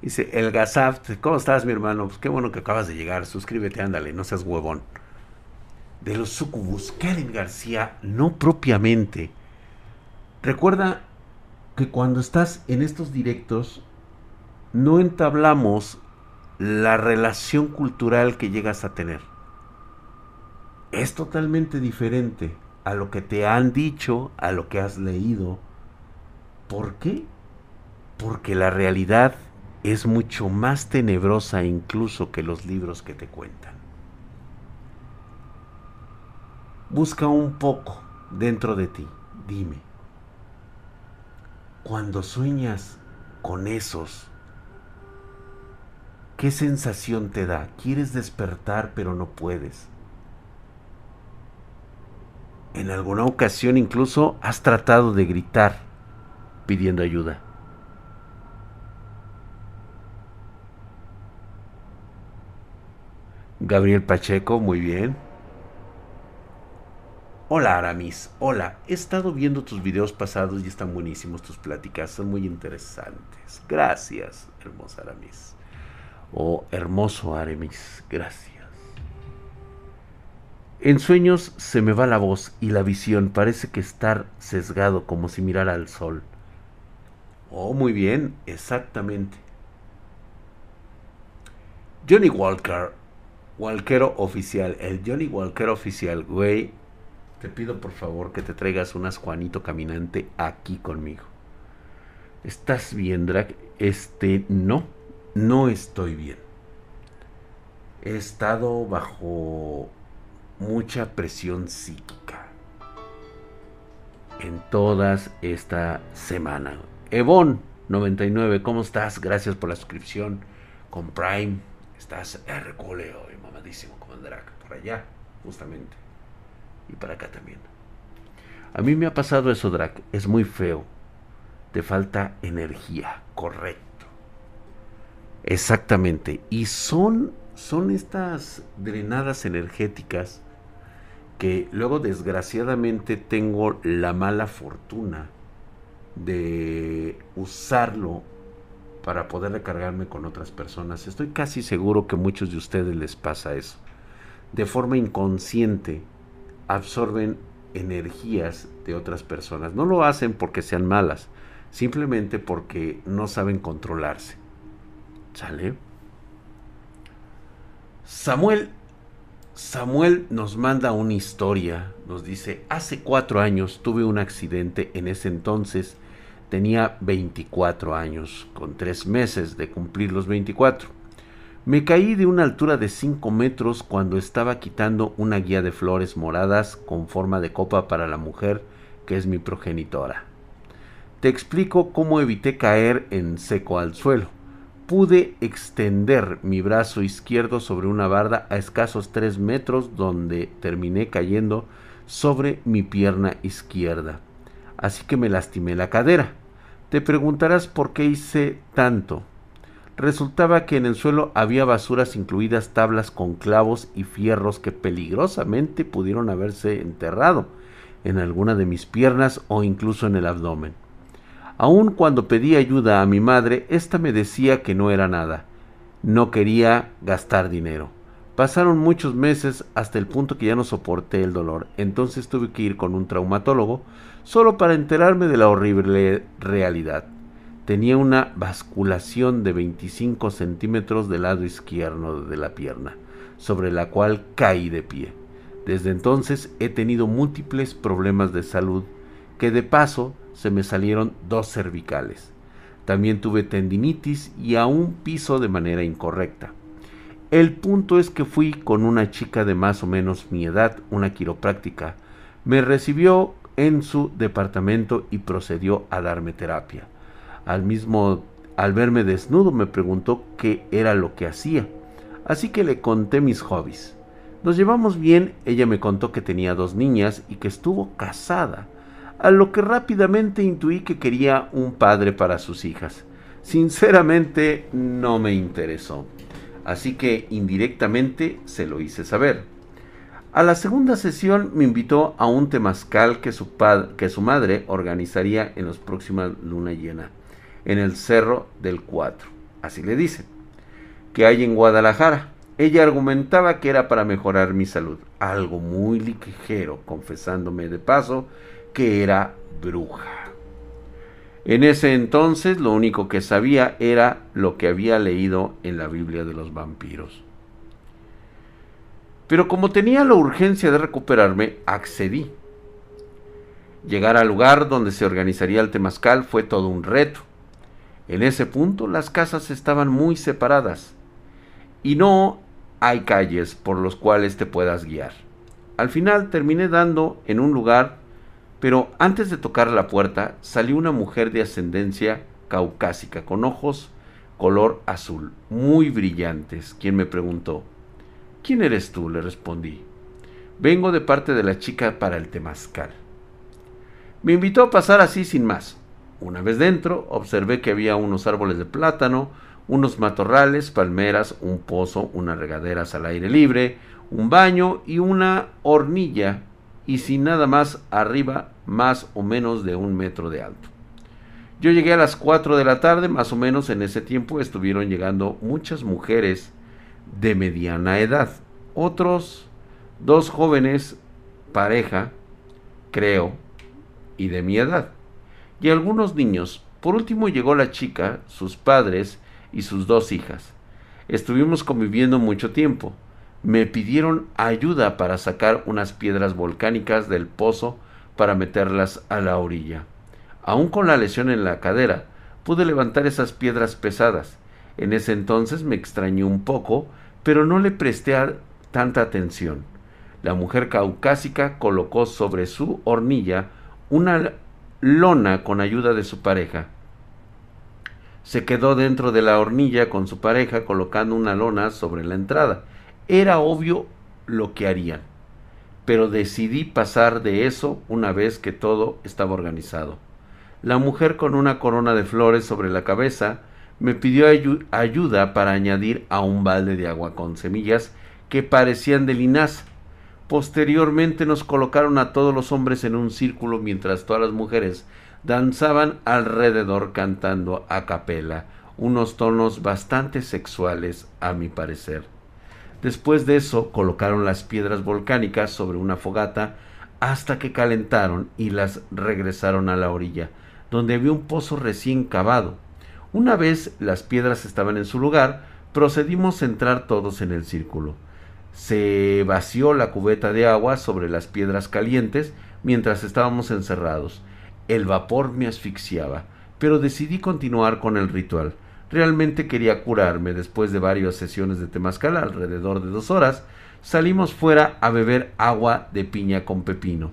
Dice, el Gazaft, ¿cómo estás mi hermano? Pues qué bueno que acabas de llegar, suscríbete, ándale, no seas huevón. De los sucubus, Karen García, no propiamente. Recuerda que cuando estás en estos directos, no entablamos la relación cultural que llegas a tener. Es totalmente diferente a lo que te han dicho, a lo que has leído. ¿Por qué? Porque la realidad es mucho más tenebrosa incluso que los libros que te cuentan. Busca un poco dentro de ti, dime, cuando sueñas con esos, ¿qué sensación te da? ¿Quieres despertar pero no puedes? En alguna ocasión incluso has tratado de gritar pidiendo ayuda. Gabriel Pacheco, muy bien. Hola Aramis, hola, he estado viendo tus videos pasados y están buenísimos tus pláticas, son muy interesantes. Gracias, hermosa Aramis. O hermoso Aramis, gracias. En sueños se me va la voz y la visión parece que estar sesgado como si mirara al sol. Oh, muy bien, exactamente. Johnny Walker, Walkero oficial, el Johnny Walker oficial, güey. Te pido por favor que te traigas unas Juanito Caminante aquí conmigo. ¿Estás bien, Drag? Este, no, no estoy bien. He estado bajo mucha presión psíquica en todas esta semana. Evon 99, ¿cómo estás? Gracias por la suscripción con Prime. Estás herculeo por allá, justamente. Y para acá también. A mí me ha pasado eso, drag. Es muy feo. Te falta energía, correcto. Exactamente. Y son, son estas drenadas energéticas que luego desgraciadamente tengo la mala fortuna de usarlo para poder recargarme con otras personas. Estoy casi seguro que muchos de ustedes les pasa eso. De forma inconsciente absorben energías de otras personas. No lo hacen porque sean malas, simplemente porque no saben controlarse. ¿Sale? Samuel Samuel nos manda una historia, nos dice, hace cuatro años tuve un accidente, en ese entonces Tenía 24 años, con tres meses de cumplir los 24. Me caí de una altura de 5 metros cuando estaba quitando una guía de flores moradas con forma de copa para la mujer que es mi progenitora. Te explico cómo evité caer en seco al suelo. Pude extender mi brazo izquierdo sobre una barda a escasos 3 metros donde terminé cayendo sobre mi pierna izquierda. Así que me lastimé la cadera. Te preguntarás por qué hice tanto. Resultaba que en el suelo había basuras incluidas tablas con clavos y fierros que peligrosamente pudieron haberse enterrado en alguna de mis piernas o incluso en el abdomen. Aun cuando pedí ayuda a mi madre, ésta me decía que no era nada. No quería gastar dinero. Pasaron muchos meses hasta el punto que ya no soporté el dolor. Entonces tuve que ir con un traumatólogo solo para enterarme de la horrible realidad. Tenía una basculación de 25 centímetros del lado izquierdo de la pierna, sobre la cual caí de pie. Desde entonces he tenido múltiples problemas de salud, que de paso se me salieron dos cervicales. También tuve tendinitis y aún piso de manera incorrecta. El punto es que fui con una chica de más o menos mi edad, una quiropráctica. Me recibió en su departamento y procedió a darme terapia. Al mismo al verme desnudo me preguntó qué era lo que hacía, así que le conté mis hobbies. Nos llevamos bien, ella me contó que tenía dos niñas y que estuvo casada, a lo que rápidamente intuí que quería un padre para sus hijas. Sinceramente no me interesó, así que indirectamente se lo hice saber. A la segunda sesión me invitó a un temazcal que su, que su madre organizaría en las próximas luna llena, en el Cerro del Cuatro. así le dicen, que hay en Guadalajara. Ella argumentaba que era para mejorar mi salud, algo muy ligero, confesándome de paso que era bruja. En ese entonces lo único que sabía era lo que había leído en la Biblia de los vampiros. Pero como tenía la urgencia de recuperarme, accedí. Llegar al lugar donde se organizaría el temazcal fue todo un reto. En ese punto las casas estaban muy separadas y no hay calles por los cuales te puedas guiar. Al final terminé dando en un lugar, pero antes de tocar la puerta salió una mujer de ascendencia caucásica con ojos color azul, muy brillantes, quien me preguntó, ¿Quién eres tú? le respondí. Vengo de parte de la chica para el temazcal. Me invitó a pasar así sin más. Una vez dentro, observé que había unos árboles de plátano, unos matorrales, palmeras, un pozo, unas regaderas al aire libre, un baño y una hornilla, y sin nada más arriba, más o menos de un metro de alto. Yo llegué a las 4 de la tarde, más o menos en ese tiempo estuvieron llegando muchas mujeres de mediana edad. Otros dos jóvenes, pareja, creo, y de mi edad. Y algunos niños. Por último llegó la chica, sus padres y sus dos hijas. Estuvimos conviviendo mucho tiempo. Me pidieron ayuda para sacar unas piedras volcánicas del pozo para meterlas a la orilla. Aún con la lesión en la cadera, pude levantar esas piedras pesadas. En ese entonces me extrañó un poco, pero no le presté tanta atención. La mujer caucásica colocó sobre su hornilla una lona con ayuda de su pareja. Se quedó dentro de la hornilla con su pareja colocando una lona sobre la entrada. Era obvio lo que harían, pero decidí pasar de eso una vez que todo estaba organizado. La mujer con una corona de flores sobre la cabeza me pidió ayuda para añadir a un balde de agua con semillas que parecían de linaza. Posteriormente nos colocaron a todos los hombres en un círculo mientras todas las mujeres danzaban alrededor cantando a capela, unos tonos bastante sexuales a mi parecer. Después de eso colocaron las piedras volcánicas sobre una fogata hasta que calentaron y las regresaron a la orilla, donde había un pozo recién cavado. Una vez las piedras estaban en su lugar, procedimos a entrar todos en el círculo. Se vació la cubeta de agua sobre las piedras calientes mientras estábamos encerrados. El vapor me asfixiaba, pero decidí continuar con el ritual. Realmente quería curarme después de varias sesiones de temazcal, alrededor de dos horas. Salimos fuera a beber agua de piña con pepino.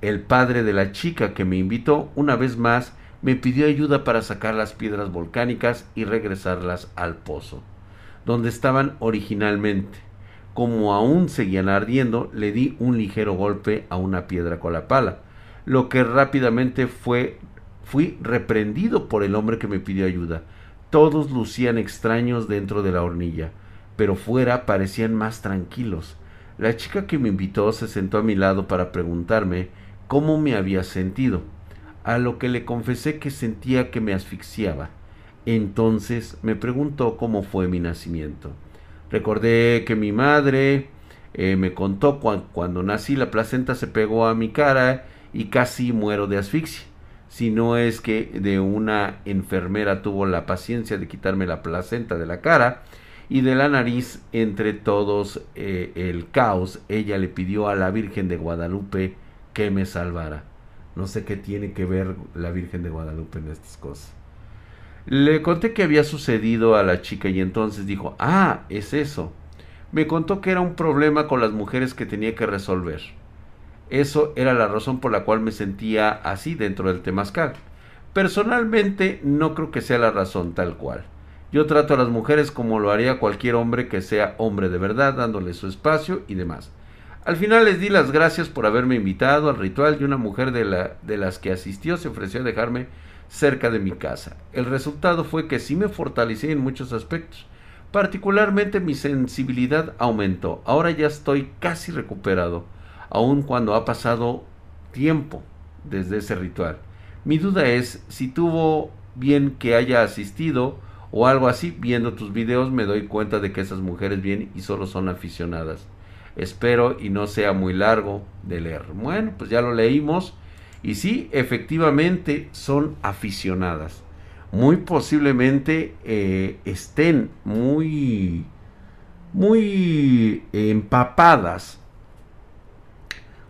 El padre de la chica que me invitó una vez más me pidió ayuda para sacar las piedras volcánicas y regresarlas al pozo, donde estaban originalmente. Como aún seguían ardiendo, le di un ligero golpe a una piedra con la pala, lo que rápidamente fue fui reprendido por el hombre que me pidió ayuda. Todos lucían extraños dentro de la hornilla, pero fuera parecían más tranquilos. La chica que me invitó se sentó a mi lado para preguntarme cómo me había sentido a lo que le confesé que sentía que me asfixiaba. Entonces me preguntó cómo fue mi nacimiento. Recordé que mi madre eh, me contó cuando nací la placenta se pegó a mi cara y casi muero de asfixia. Si no es que de una enfermera tuvo la paciencia de quitarme la placenta de la cara y de la nariz entre todos eh, el caos, ella le pidió a la Virgen de Guadalupe que me salvara. No sé qué tiene que ver la Virgen de Guadalupe en estas cosas. Le conté que había sucedido a la chica y entonces dijo, ah, es eso. Me contó que era un problema con las mujeres que tenía que resolver. Eso era la razón por la cual me sentía así dentro del temazcal. Personalmente no creo que sea la razón tal cual. Yo trato a las mujeres como lo haría cualquier hombre que sea hombre de verdad, dándole su espacio y demás. Al final les di las gracias por haberme invitado al ritual y una mujer de, la, de las que asistió se ofreció a dejarme cerca de mi casa. El resultado fue que sí me fortalecí en muchos aspectos. Particularmente mi sensibilidad aumentó. Ahora ya estoy casi recuperado, aun cuando ha pasado tiempo desde ese ritual. Mi duda es si tuvo bien que haya asistido o algo así. Viendo tus videos me doy cuenta de que esas mujeres vienen y solo son aficionadas. Espero y no sea muy largo de leer. Bueno, pues ya lo leímos. Y sí, efectivamente son aficionadas. Muy posiblemente eh, estén muy, muy empapadas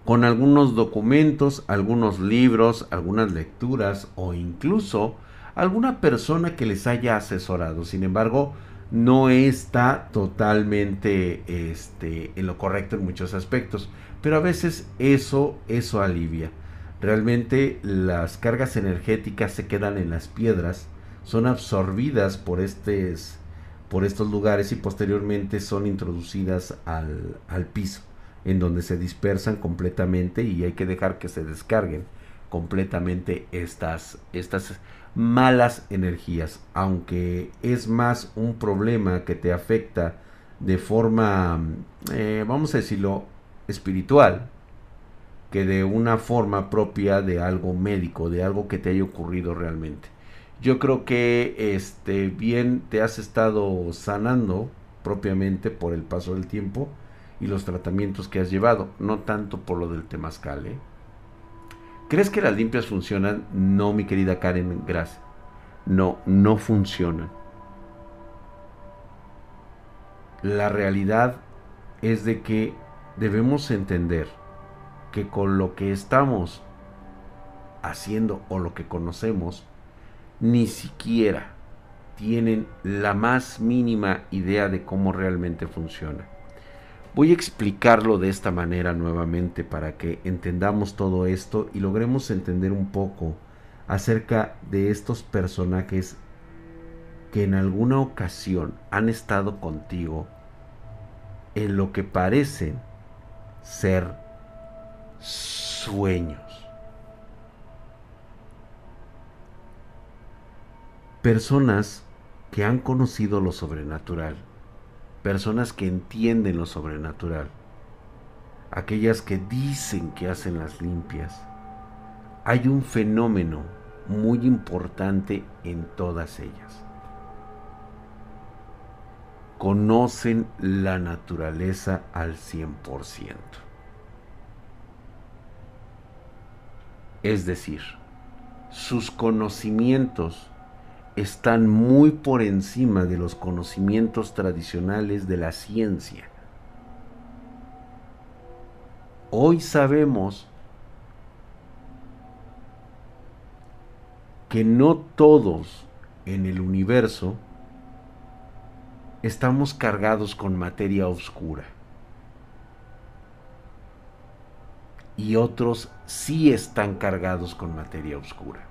con algunos documentos, algunos libros, algunas lecturas o incluso alguna persona que les haya asesorado. Sin embargo, no está totalmente este, en lo correcto en muchos aspectos, pero a veces eso, eso alivia. Realmente las cargas energéticas se quedan en las piedras, son absorbidas por, estes, por estos lugares y posteriormente son introducidas al, al piso, en donde se dispersan completamente y hay que dejar que se descarguen completamente estas, estas malas energías, aunque es más un problema que te afecta de forma, eh, vamos a decirlo, espiritual, que de una forma propia de algo médico, de algo que te haya ocurrido realmente. Yo creo que este bien te has estado sanando propiamente por el paso del tiempo y los tratamientos que has llevado, no tanto por lo del temazcal, ¿eh? ¿Crees que las limpias funcionan? No, mi querida Karen, gracias. No, no funcionan. La realidad es de que debemos entender que con lo que estamos haciendo o lo que conocemos, ni siquiera tienen la más mínima idea de cómo realmente funciona. Voy a explicarlo de esta manera nuevamente para que entendamos todo esto y logremos entender un poco acerca de estos personajes que en alguna ocasión han estado contigo en lo que parecen ser sueños. Personas que han conocido lo sobrenatural personas que entienden lo sobrenatural, aquellas que dicen que hacen las limpias. Hay un fenómeno muy importante en todas ellas. Conocen la naturaleza al 100%. Es decir, sus conocimientos están muy por encima de los conocimientos tradicionales de la ciencia. Hoy sabemos que no todos en el universo estamos cargados con materia oscura. Y otros sí están cargados con materia oscura.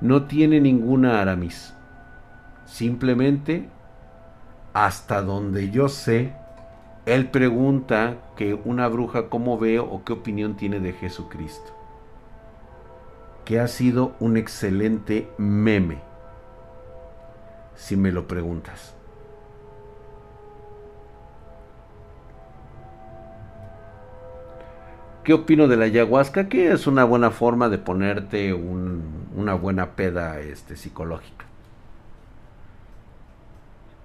no tiene ninguna Aramis. Simplemente, hasta donde yo sé, él pregunta que una bruja cómo ve o qué opinión tiene de Jesucristo. Que ha sido un excelente meme, si me lo preguntas. ¿Qué opino de la ayahuasca? Que es una buena forma de ponerte una buena peda este, psicológica.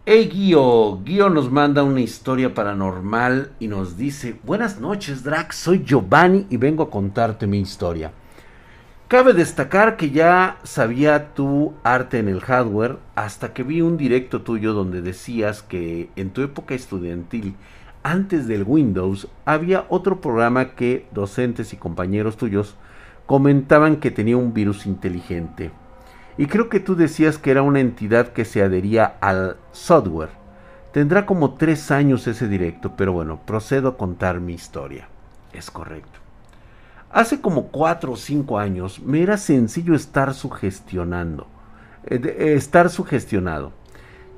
Hey Guío, Guío nos manda una historia paranormal y nos dice, buenas noches Drax, soy Giovanni y vengo a contarte mi historia. Cabe destacar que ya sabía tu arte en el hardware hasta que vi un directo tuyo donde decías que en tu época estudiantil antes del Windows había otro programa que docentes y compañeros tuyos comentaban que tenía un virus inteligente. Y creo que tú decías que era una entidad que se adhería al software. Tendrá como tres años ese directo, pero bueno, procedo a contar mi historia. Es correcto. Hace como cuatro o cinco años me era sencillo estar sugestionando. Eh, eh, estar sugestionado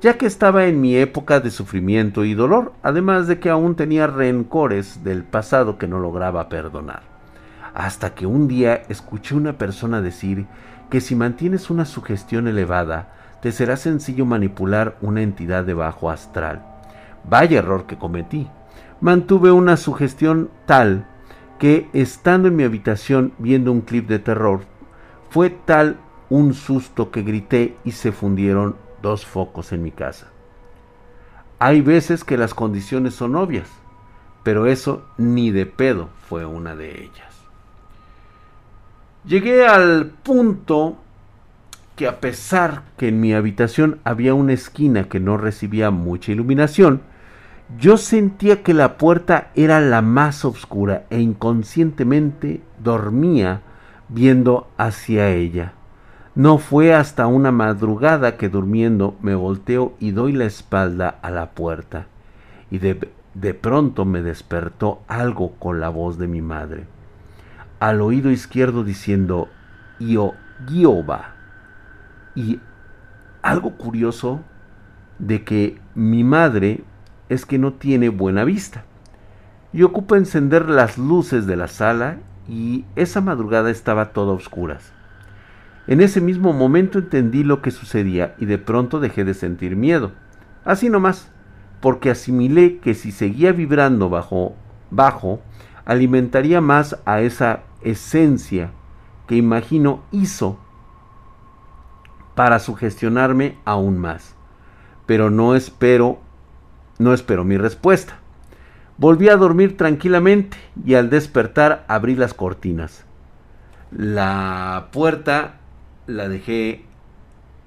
ya que estaba en mi época de sufrimiento y dolor, además de que aún tenía rencores del pasado que no lograba perdonar. Hasta que un día escuché una persona decir que si mantienes una sugestión elevada, te será sencillo manipular una entidad de bajo astral. Vaya error que cometí. Mantuve una sugestión tal que estando en mi habitación viendo un clip de terror, fue tal un susto que grité y se fundieron dos focos en mi casa. Hay veces que las condiciones son obvias, pero eso ni de pedo fue una de ellas. Llegué al punto que a pesar que en mi habitación había una esquina que no recibía mucha iluminación, yo sentía que la puerta era la más oscura e inconscientemente dormía viendo hacia ella. No fue hasta una madrugada que durmiendo me volteo y doy la espalda a la puerta, y de, de pronto me despertó algo con la voz de mi madre, al oído izquierdo diciendo, Yo, Jehová. Y algo curioso de que mi madre es que no tiene buena vista y ocupa encender las luces de la sala y esa madrugada estaba toda a oscuras. En ese mismo momento entendí lo que sucedía y de pronto dejé de sentir miedo. Así nomás, porque asimilé que si seguía vibrando bajo, bajo, alimentaría más a esa esencia que imagino hizo para sugestionarme aún más. Pero no espero, no espero mi respuesta. Volví a dormir tranquilamente y al despertar abrí las cortinas. La puerta la dejé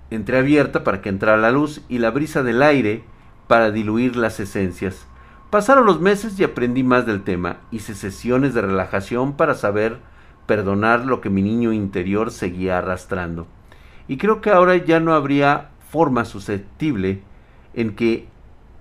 entreabierta para que entrara la luz y la brisa del aire para diluir las esencias. Pasaron los meses y aprendí más del tema. Hice sesiones de relajación para saber perdonar lo que mi niño interior seguía arrastrando. Y creo que ahora ya no habría forma susceptible en que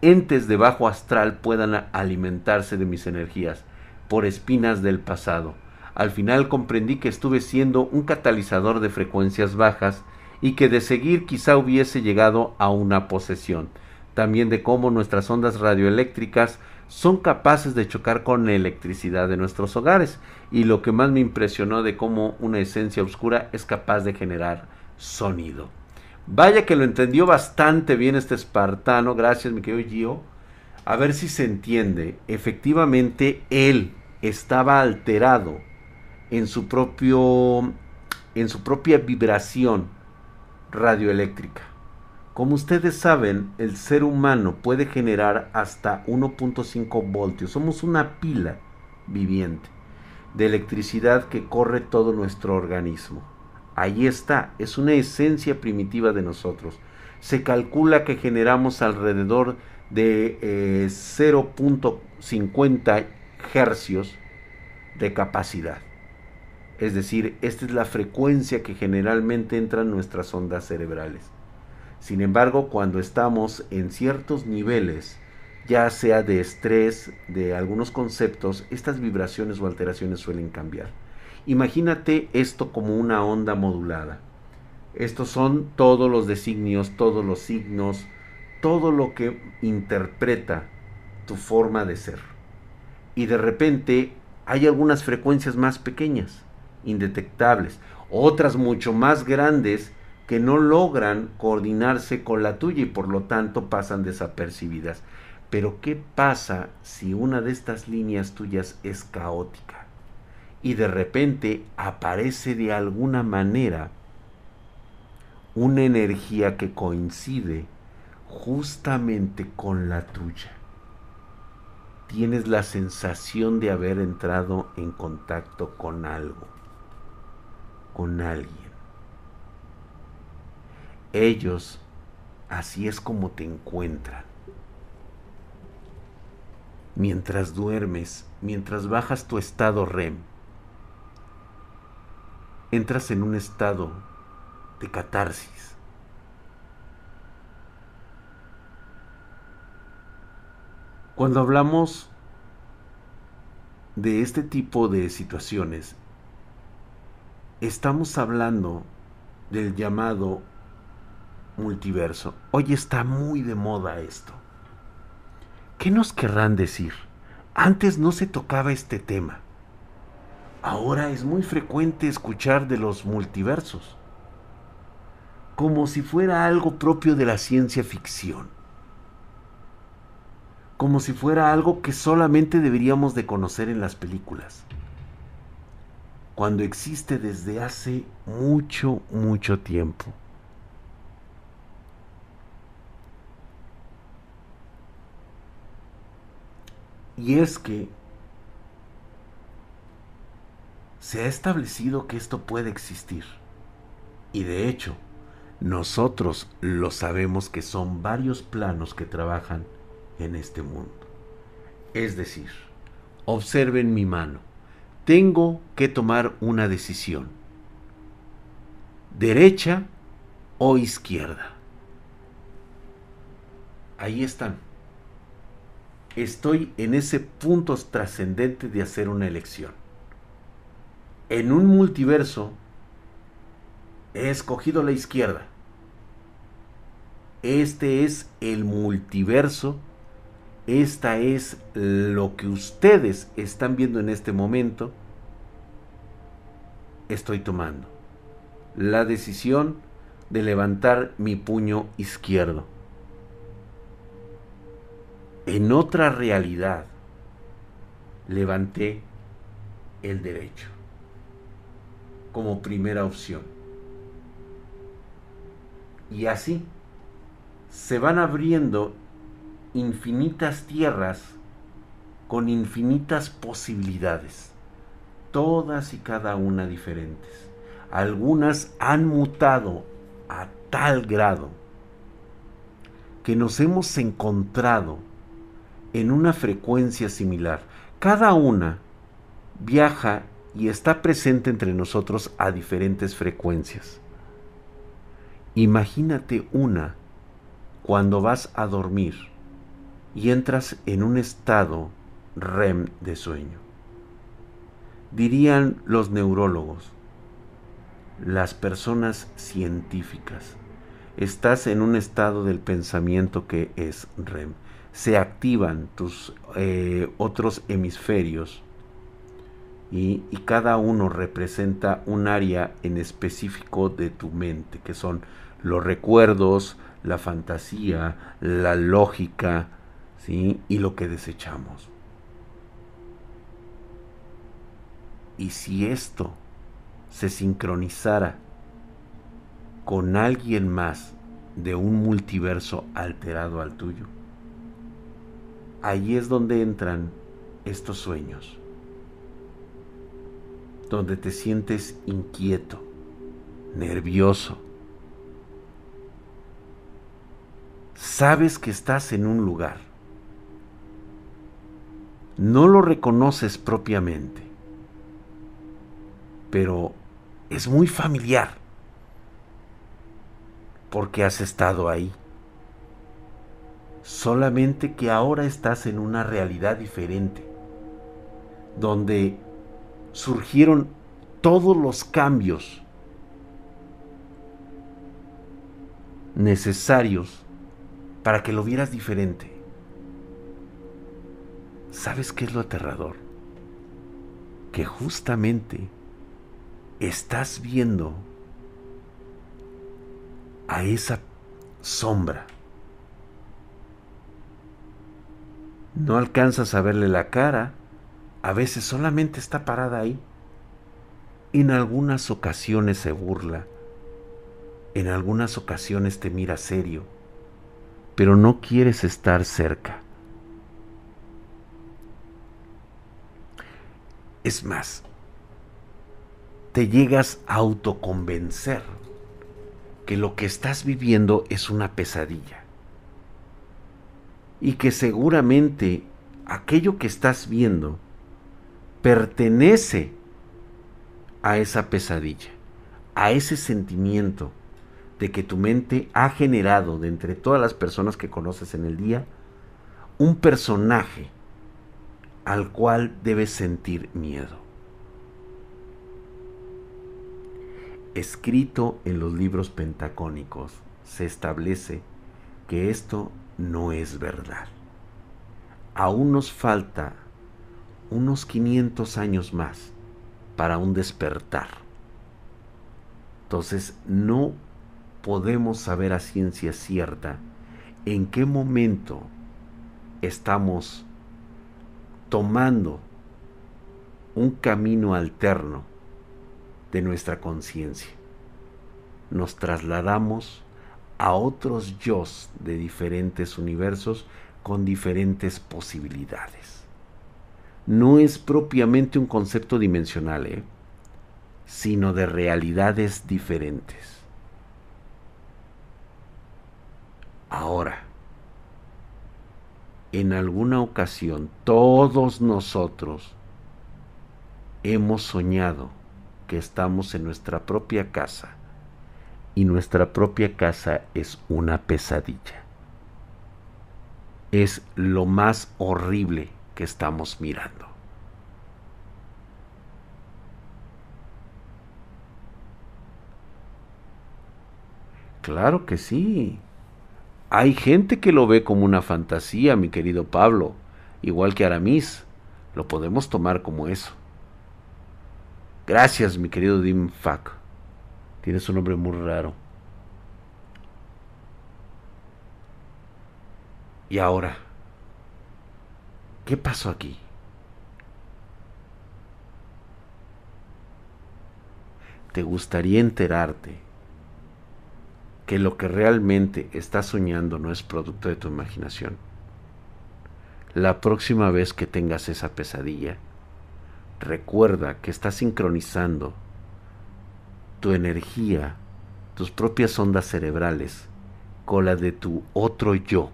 entes de bajo astral puedan alimentarse de mis energías por espinas del pasado. Al final comprendí que estuve siendo un catalizador de frecuencias bajas y que de seguir quizá hubiese llegado a una posesión. También de cómo nuestras ondas radioeléctricas son capaces de chocar con la electricidad de nuestros hogares y lo que más me impresionó de cómo una esencia oscura es capaz de generar sonido. Vaya que lo entendió bastante bien este espartano, gracias mi querido Gio. A ver si se entiende. Efectivamente, él estaba alterado en su propio en su propia vibración radioeléctrica. Como ustedes saben, el ser humano puede generar hasta 1.5 voltios. Somos una pila viviente de electricidad que corre todo nuestro organismo. Ahí está, es una esencia primitiva de nosotros. Se calcula que generamos alrededor de 0.50 eh, hercios de capacidad. Es decir, esta es la frecuencia que generalmente entran nuestras ondas cerebrales. Sin embargo, cuando estamos en ciertos niveles, ya sea de estrés, de algunos conceptos, estas vibraciones o alteraciones suelen cambiar. Imagínate esto como una onda modulada. Estos son todos los designios, todos los signos, todo lo que interpreta tu forma de ser. Y de repente hay algunas frecuencias más pequeñas indetectables, otras mucho más grandes que no logran coordinarse con la tuya y por lo tanto pasan desapercibidas. Pero ¿qué pasa si una de estas líneas tuyas es caótica y de repente aparece de alguna manera una energía que coincide justamente con la tuya? Tienes la sensación de haber entrado en contacto con algo con alguien. Ellos, así es como te encuentran. Mientras duermes, mientras bajas tu estado REM, entras en un estado de catarsis. Cuando hablamos de este tipo de situaciones, estamos hablando del llamado multiverso. Hoy está muy de moda esto. ¿Qué nos querrán decir? Antes no se tocaba este tema. Ahora es muy frecuente escuchar de los multiversos, como si fuera algo propio de la ciencia ficción, como si fuera algo que solamente deberíamos de conocer en las películas. Cuando existe desde hace mucho, mucho tiempo. Y es que se ha establecido que esto puede existir. Y de hecho, nosotros lo sabemos que son varios planos que trabajan en este mundo. Es decir, observen mi mano. Tengo que tomar una decisión. Derecha o izquierda. Ahí están. Estoy en ese punto trascendente de hacer una elección. En un multiverso he escogido la izquierda. Este es el multiverso. Esta es lo que ustedes están viendo en este momento. Estoy tomando la decisión de levantar mi puño izquierdo. En otra realidad, levanté el derecho como primera opción. Y así se van abriendo infinitas tierras con infinitas posibilidades, todas y cada una diferentes. Algunas han mutado a tal grado que nos hemos encontrado en una frecuencia similar. Cada una viaja y está presente entre nosotros a diferentes frecuencias. Imagínate una cuando vas a dormir y entras en un estado REM de sueño. Dirían los neurólogos, las personas científicas, estás en un estado del pensamiento que es REM. Se activan tus eh, otros hemisferios y, y, cada uno representa un área en específico de tu mente, que son los recuerdos, la fantasía, la lógica, Y lo que desechamos. Y si esto se sincronizara con alguien más de un multiverso alterado al tuyo, ahí es donde entran estos sueños, donde te sientes inquieto, nervioso, sabes que estás en un lugar. No lo reconoces propiamente, pero es muy familiar porque has estado ahí. Solamente que ahora estás en una realidad diferente, donde surgieron todos los cambios necesarios para que lo vieras diferente. ¿Sabes qué es lo aterrador? Que justamente estás viendo a esa sombra. No alcanzas a verle la cara, a veces solamente está parada ahí. En algunas ocasiones se burla, en algunas ocasiones te mira serio pero no quieres estar cerca. Es más, te llegas a autoconvencer que lo que estás viviendo es una pesadilla. Y que seguramente aquello que estás viendo pertenece a esa pesadilla, a ese sentimiento de que tu mente ha generado de entre todas las personas que conoces en el día un personaje al cual debes sentir miedo. Escrito en los libros pentacónicos se establece que esto no es verdad. Aún nos falta unos 500 años más para un despertar. Entonces no podemos saber a ciencia cierta en qué momento estamos tomando un camino alterno de nuestra conciencia. Nos trasladamos a otros yo de diferentes universos con diferentes posibilidades. No es propiamente un concepto dimensional, ¿eh? sino de realidades diferentes. Ahora, en alguna ocasión todos nosotros hemos soñado que estamos en nuestra propia casa y nuestra propia casa es una pesadilla. Es lo más horrible que estamos mirando. Claro que sí. Hay gente que lo ve como una fantasía, mi querido Pablo, igual que Aramis. Lo podemos tomar como eso. Gracias, mi querido Dim Fak. Tienes un nombre muy raro. Y ahora, ¿qué pasó aquí? ¿Te gustaría enterarte que lo que realmente estás soñando no es producto de tu imaginación? La próxima vez que tengas esa pesadilla, recuerda que estás sincronizando tu energía, tus propias ondas cerebrales, con la de tu otro yo.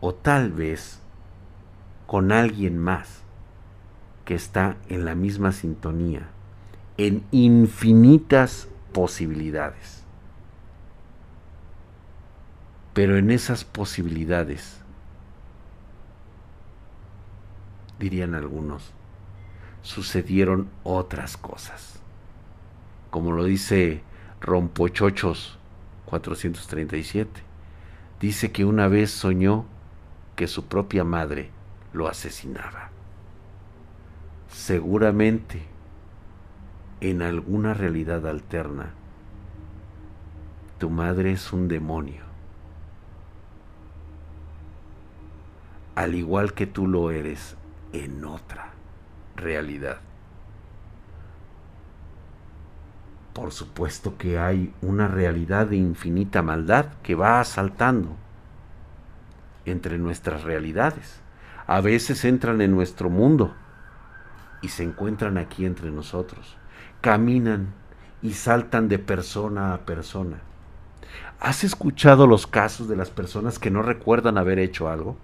O tal vez con alguien más que está en la misma sintonía, en infinitas posibilidades. Pero en esas posibilidades dirían algunos, sucedieron otras cosas. Como lo dice Rompochochos 437, dice que una vez soñó que su propia madre lo asesinaba. Seguramente en alguna realidad alterna, tu madre es un demonio, al igual que tú lo eres en otra realidad. Por supuesto que hay una realidad de infinita maldad que va asaltando entre nuestras realidades. A veces entran en nuestro mundo y se encuentran aquí entre nosotros. Caminan y saltan de persona a persona. ¿Has escuchado los casos de las personas que no recuerdan haber hecho algo?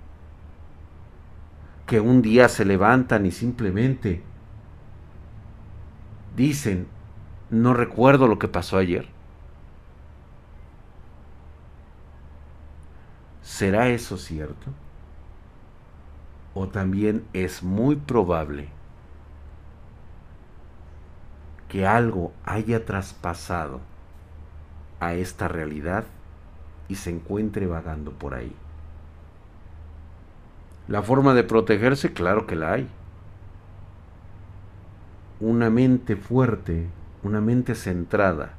Que un día se levantan y simplemente dicen, no recuerdo lo que pasó ayer. ¿Será eso cierto? ¿O también es muy probable que algo haya traspasado a esta realidad y se encuentre vagando por ahí? La forma de protegerse, claro que la hay. Una mente fuerte, una mente centrada,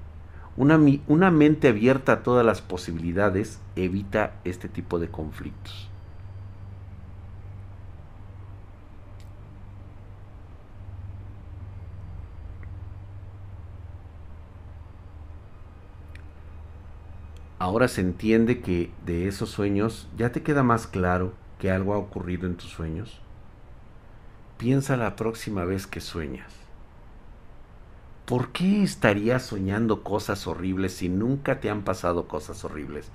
una, una, mente abierta a todas las posibilidades evita este tipo de conflictos. Ahora se entiende que de esos sueños ya te queda más claro que algo ha ocurrido en tus sueños? Piensa la próxima vez que sueñas. ¿Por qué estarías soñando cosas horribles si nunca te han pasado cosas horribles?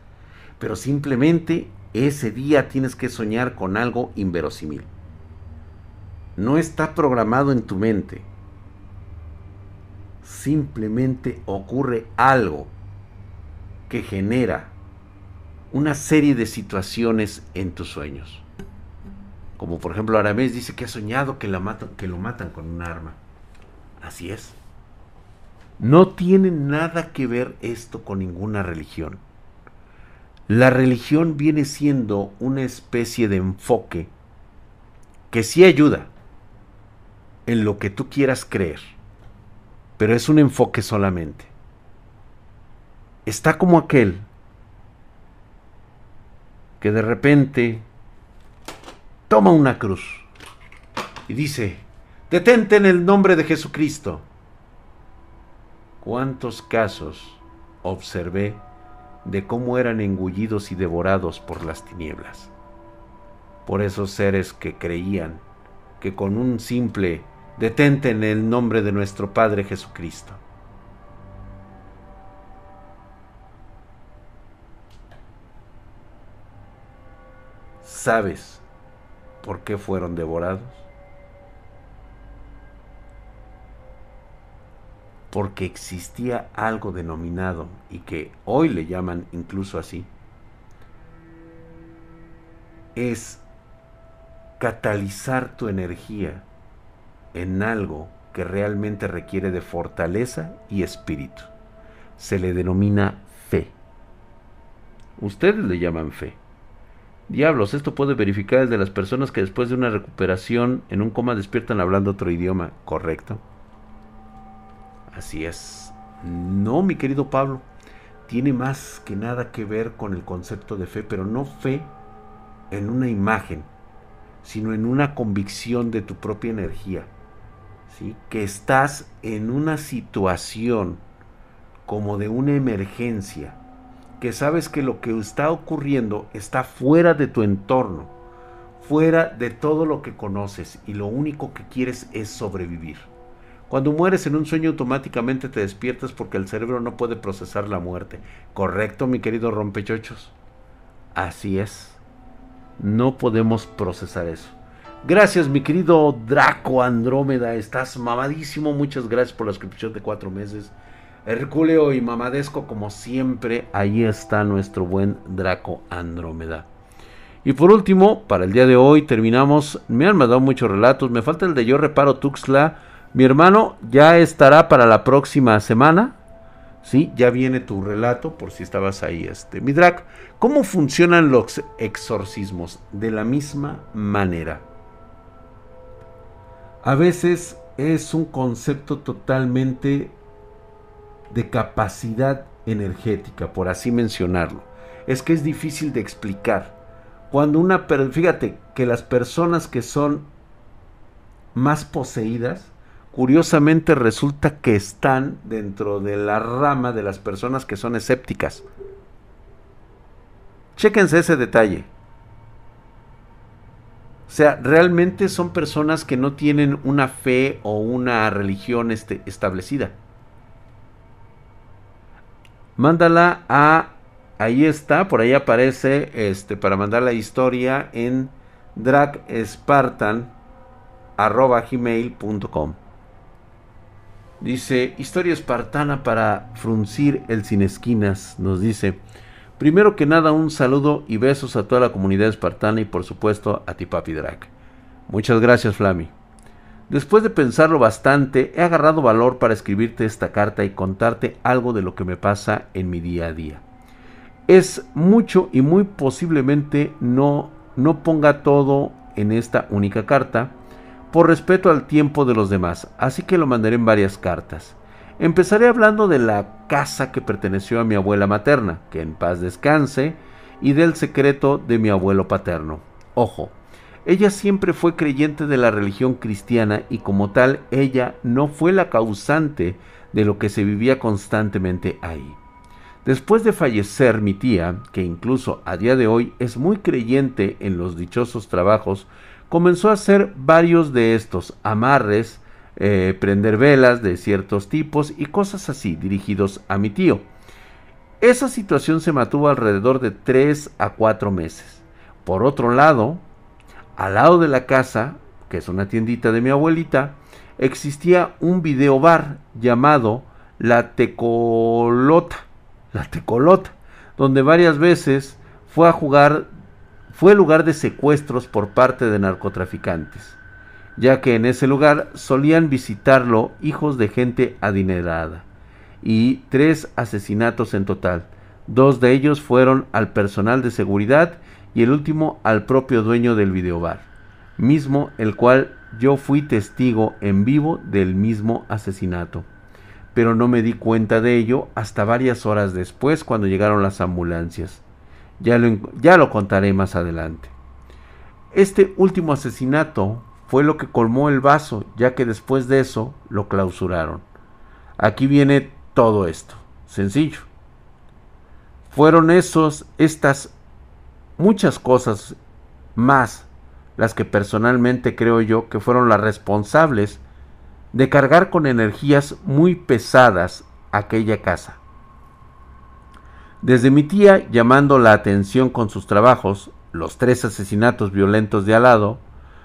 Pero simplemente ese día tienes que soñar con algo inverosímil. No está programado en tu mente. Simplemente ocurre algo que genera una serie de situaciones en tus sueños. Como por ejemplo Aramés dice que ha soñado que, la que lo matan con un arma. Así es. No tiene nada que ver esto con ninguna religión. La religión viene siendo una especie de enfoque que sí ayuda en lo que tú quieras creer, pero es un enfoque solamente. Está como aquel que de repente toma una cruz y dice, detente en el nombre de Jesucristo. cuántos casos observé de cómo eran engullidos y devorados por las tinieblas, por esos seres que creían que con un simple detente en el nombre de nuestro Padre Jesucristo, ¿Sabes por qué fueron devorados? Porque existía algo denominado y que hoy le llaman incluso así. Es catalizar tu energía en algo que realmente requiere de fortaleza y espíritu. Se le denomina fe. Ustedes le llaman fe. Diablos, esto puede verificar el de las personas que después de una recuperación en un coma despiertan hablando otro idioma, ¿correcto? Así es. No, mi querido Pablo, tiene más que nada que ver con el concepto de fe, pero no fe en una imagen, sino en una convicción de tu propia energía. ¿sí? Que estás en una situación como de una emergencia que sabes que lo que está ocurriendo está fuera de tu entorno, fuera de todo lo que conoces y lo único que quieres es sobrevivir. Cuando mueres en un sueño automáticamente te despiertas porque el cerebro no puede procesar la muerte. ¿Correcto, mi querido rompechochos? Así es. No podemos procesar eso. Gracias, mi querido Draco Andrómeda. Estás mamadísimo. Muchas gracias por la suscripción de cuatro meses. Herculeo y Mamadesco, como siempre, ahí está nuestro buen Draco Andrómeda. Y por último, para el día de hoy terminamos. Me han mandado muchos relatos. Me falta el de Yo Reparo Tuxla. Mi hermano ya estará para la próxima semana. Sí, ya viene tu relato, por si estabas ahí. Este, mi Drac, ¿cómo funcionan los exorcismos? De la misma manera. A veces es un concepto totalmente de capacidad energética, por así mencionarlo. Es que es difícil de explicar. Cuando una, fíjate que las personas que son más poseídas, curiosamente resulta que están dentro de la rama de las personas que son escépticas. Chéquense ese detalle. O sea, realmente son personas que no tienen una fe o una religión este, establecida mándala a ahí está, por ahí aparece este para mandar la historia en dragspartan@gmail.com. Dice, historia espartana para fruncir el sin esquinas, nos dice. Primero que nada, un saludo y besos a toda la comunidad espartana y por supuesto a ti, Papi Drag. Muchas gracias, Flami. Después de pensarlo bastante, he agarrado valor para escribirte esta carta y contarte algo de lo que me pasa en mi día a día. Es mucho y muy posiblemente no, no ponga todo en esta única carta, por respeto al tiempo de los demás, así que lo mandaré en varias cartas. Empezaré hablando de la casa que perteneció a mi abuela materna, que en paz descanse, y del secreto de mi abuelo paterno. Ojo, ella siempre fue creyente de la religión cristiana y como tal ella no fue la causante de lo que se vivía constantemente ahí. Después de fallecer mi tía, que incluso a día de hoy es muy creyente en los dichosos trabajos, comenzó a hacer varios de estos amarres, eh, prender velas de ciertos tipos y cosas así dirigidos a mi tío. Esa situación se mantuvo alrededor de 3 a 4 meses. Por otro lado, al lado de la casa, que es una tiendita de mi abuelita, existía un videobar llamado La Tecolota, La Tecolota, donde varias veces fue a jugar, fue lugar de secuestros por parte de narcotraficantes, ya que en ese lugar solían visitarlo hijos de gente adinerada, y tres asesinatos en total. Dos de ellos fueron al personal de seguridad y el último al propio dueño del videobar, mismo el cual yo fui testigo en vivo del mismo asesinato. Pero no me di cuenta de ello hasta varias horas después cuando llegaron las ambulancias. Ya lo, ya lo contaré más adelante. Este último asesinato fue lo que colmó el vaso, ya que después de eso lo clausuraron. Aquí viene todo esto? Sencillo. Fueron esos, estas muchas cosas más las que personalmente creo yo que fueron las responsables de cargar con energías muy pesadas aquella casa. Desde mi tía llamando la atención con sus trabajos, los tres asesinatos violentos de alado,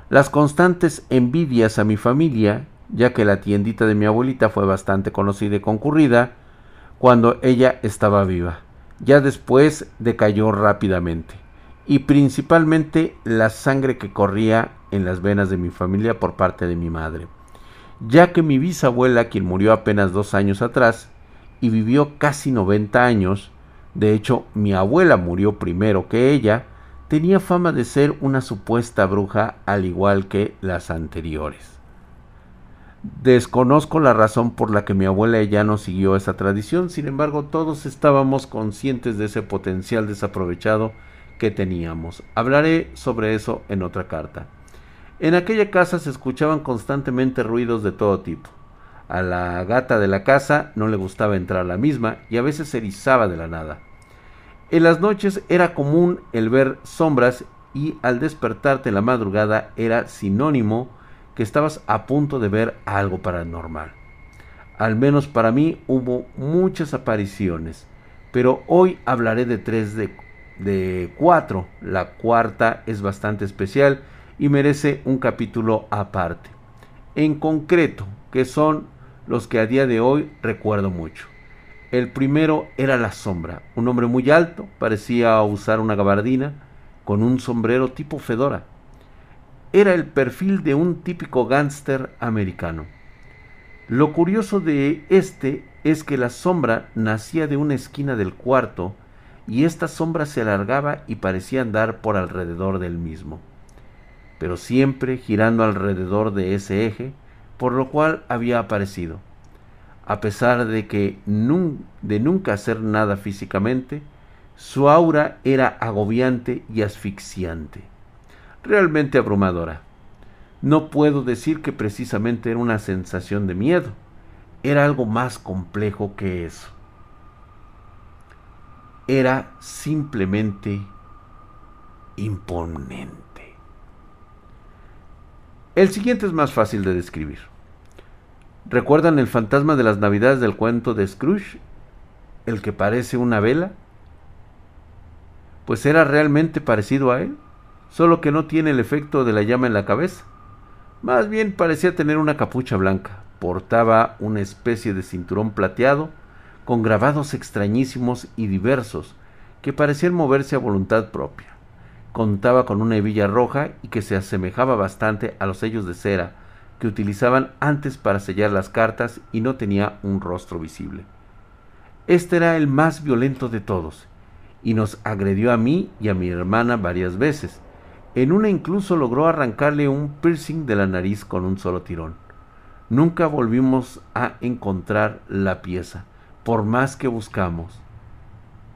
las constantes envidias a mi familia, ya que la tiendita de mi abuelita fue bastante conocida y concurrida cuando ella estaba viva. Ya después decayó rápidamente. Y principalmente la sangre que corría en las venas de mi familia por parte de mi madre. Ya que mi bisabuela, quien murió apenas dos años atrás y vivió casi 90 años, de hecho mi abuela murió primero que ella, tenía fama de ser una supuesta bruja al igual que las anteriores. Desconozco la razón por la que mi abuela ya no siguió esa tradición, sin embargo todos estábamos conscientes de ese potencial desaprovechado que teníamos. Hablaré sobre eso en otra carta. En aquella casa se escuchaban constantemente ruidos de todo tipo. A la gata de la casa no le gustaba entrar a la misma y a veces se erizaba de la nada. En las noches era común el ver sombras y al despertarte en la madrugada era sinónimo que estabas a punto de ver algo paranormal. Al menos para mí hubo muchas apariciones, pero hoy hablaré de tres de, de cuatro. La cuarta es bastante especial y merece un capítulo aparte. En concreto, que son los que a día de hoy recuerdo mucho. El primero era la sombra, un hombre muy alto, parecía usar una gabardina, con un sombrero tipo fedora. Era el perfil de un típico gángster americano. Lo curioso de este es que la sombra nacía de una esquina del cuarto y esta sombra se alargaba y parecía andar por alrededor del mismo, pero siempre girando alrededor de ese eje, por lo cual había aparecido a pesar de que de nunca hacer nada físicamente, su aura era agobiante y asfixiante, realmente abrumadora. No puedo decir que precisamente era una sensación de miedo, era algo más complejo que eso. Era simplemente imponente. El siguiente es más fácil de describir. ¿Recuerdan el fantasma de las navidades del cuento de Scrooge? ¿El que parece una vela? Pues era realmente parecido a él, solo que no tiene el efecto de la llama en la cabeza. Más bien parecía tener una capucha blanca. Portaba una especie de cinturón plateado con grabados extrañísimos y diversos que parecían moverse a voluntad propia. Contaba con una hebilla roja y que se asemejaba bastante a los sellos de cera que utilizaban antes para sellar las cartas y no tenía un rostro visible. Este era el más violento de todos, y nos agredió a mí y a mi hermana varias veces. En una incluso logró arrancarle un piercing de la nariz con un solo tirón. Nunca volvimos a encontrar la pieza, por más que buscamos.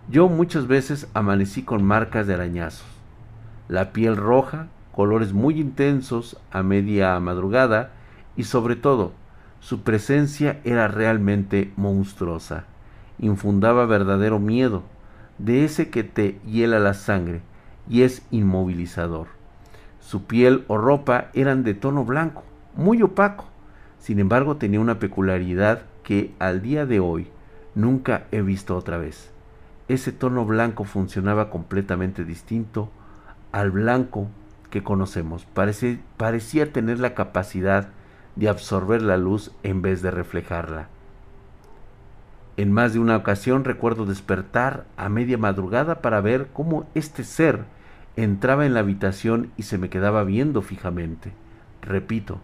Yo muchas veces amanecí con marcas de arañazos. La piel roja, colores muy intensos a media madrugada y sobre todo su presencia era realmente monstruosa, infundaba verdadero miedo, de ese que te hiela la sangre y es inmovilizador. Su piel o ropa eran de tono blanco, muy opaco, sin embargo tenía una peculiaridad que al día de hoy nunca he visto otra vez. Ese tono blanco funcionaba completamente distinto al blanco que conocemos. parecía tener la capacidad de absorber la luz en vez de reflejarla. En más de una ocasión recuerdo despertar a media madrugada para ver cómo este ser entraba en la habitación y se me quedaba viendo fijamente. Repito,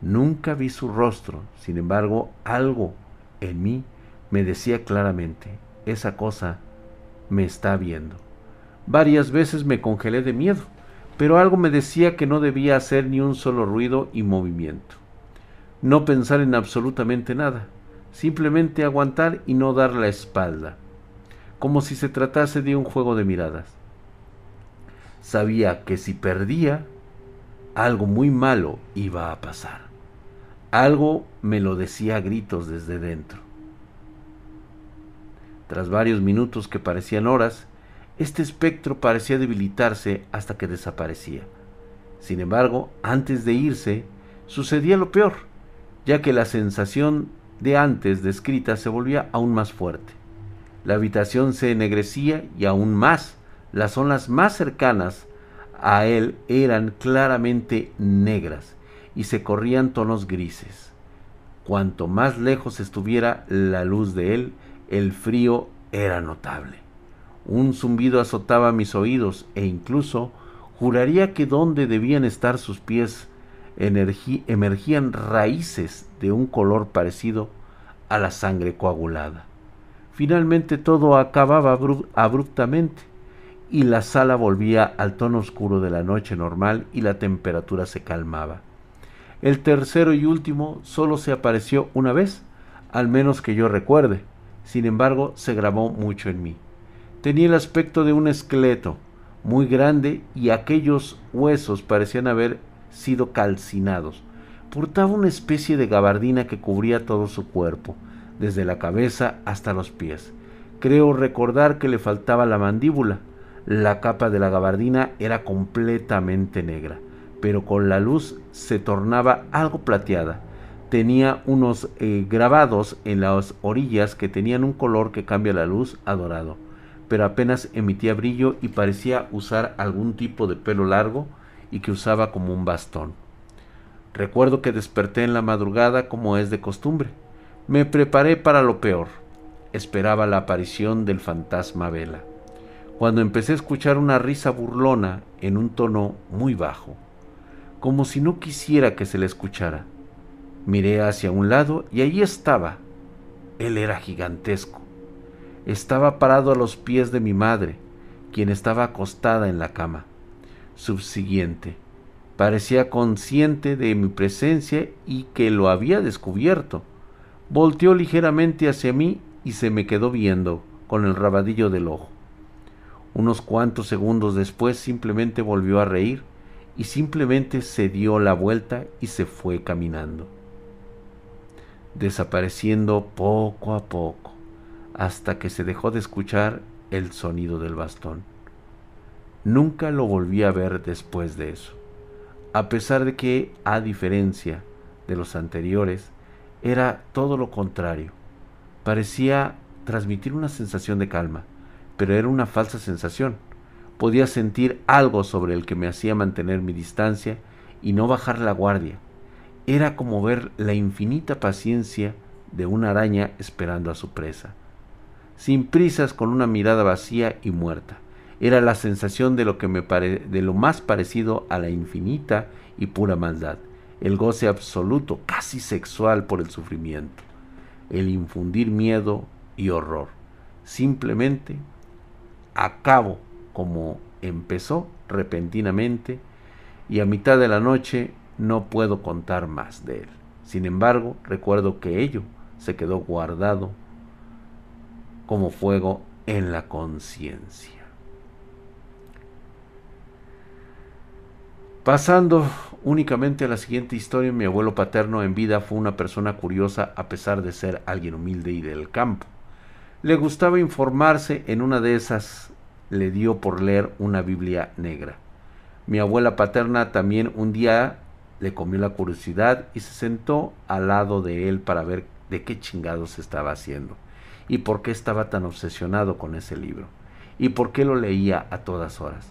nunca vi su rostro, sin embargo algo en mí me decía claramente, esa cosa me está viendo. Varias veces me congelé de miedo pero algo me decía que no debía hacer ni un solo ruido y movimiento. No pensar en absolutamente nada, simplemente aguantar y no dar la espalda, como si se tratase de un juego de miradas. Sabía que si perdía, algo muy malo iba a pasar. Algo me lo decía a gritos desde dentro. Tras varios minutos que parecían horas, este espectro parecía debilitarse hasta que desaparecía. Sin embargo, antes de irse, sucedía lo peor, ya que la sensación de antes descrita se volvía aún más fuerte. La habitación se ennegrecía y aún más las zonas más cercanas a él eran claramente negras y se corrían tonos grises. Cuanto más lejos estuviera la luz de él, el frío era notable. Un zumbido azotaba mis oídos e incluso juraría que donde debían estar sus pies emergían raíces de un color parecido a la sangre coagulada. Finalmente todo acababa abruptamente y la sala volvía al tono oscuro de la noche normal y la temperatura se calmaba. El tercero y último solo se apareció una vez, al menos que yo recuerde. Sin embargo, se grabó mucho en mí. Tenía el aspecto de un esqueleto, muy grande, y aquellos huesos parecían haber sido calcinados. Portaba una especie de gabardina que cubría todo su cuerpo, desde la cabeza hasta los pies. Creo recordar que le faltaba la mandíbula. La capa de la gabardina era completamente negra, pero con la luz se tornaba algo plateada. Tenía unos eh, grabados en las orillas que tenían un color que cambia la luz a dorado, pero apenas emitía brillo y parecía usar algún tipo de pelo largo y que usaba como un bastón. Recuerdo que desperté en la madrugada como es de costumbre. Me preparé para lo peor. Esperaba la aparición del fantasma Vela. Cuando empecé a escuchar una risa burlona en un tono muy bajo, como si no quisiera que se le escuchara. Miré hacia un lado y allí estaba. Él era gigantesco. Estaba parado a los pies de mi madre, quien estaba acostada en la cama. Subsiguiente. Parecía consciente de mi presencia y que lo había descubierto volteó ligeramente hacia mí y se me quedó viendo con el rabadillo del ojo. Unos cuantos segundos después simplemente volvió a reír y simplemente se dio la vuelta y se fue caminando, desapareciendo poco a poco hasta que se dejó de escuchar el sonido del bastón. Nunca lo volví a ver después de eso, a pesar de que, a diferencia de los anteriores, era todo lo contrario. Parecía transmitir una sensación de calma, pero era una falsa sensación. Podía sentir algo sobre el que me hacía mantener mi distancia y no bajar la guardia. Era como ver la infinita paciencia de una araña esperando a su presa. Sin prisas, con una mirada vacía y muerta. Era la sensación de lo que me de lo más parecido a la infinita y pura maldad el goce absoluto, casi sexual por el sufrimiento, el infundir miedo y horror. Simplemente acabo como empezó repentinamente y a mitad de la noche no puedo contar más de él. Sin embargo, recuerdo que ello se quedó guardado como fuego en la conciencia. Pasando únicamente a la siguiente historia, mi abuelo paterno en vida fue una persona curiosa a pesar de ser alguien humilde y del campo. Le gustaba informarse, en una de esas le dio por leer una Biblia negra. Mi abuela paterna también un día le comió la curiosidad y se sentó al lado de él para ver de qué chingados estaba haciendo y por qué estaba tan obsesionado con ese libro y por qué lo leía a todas horas.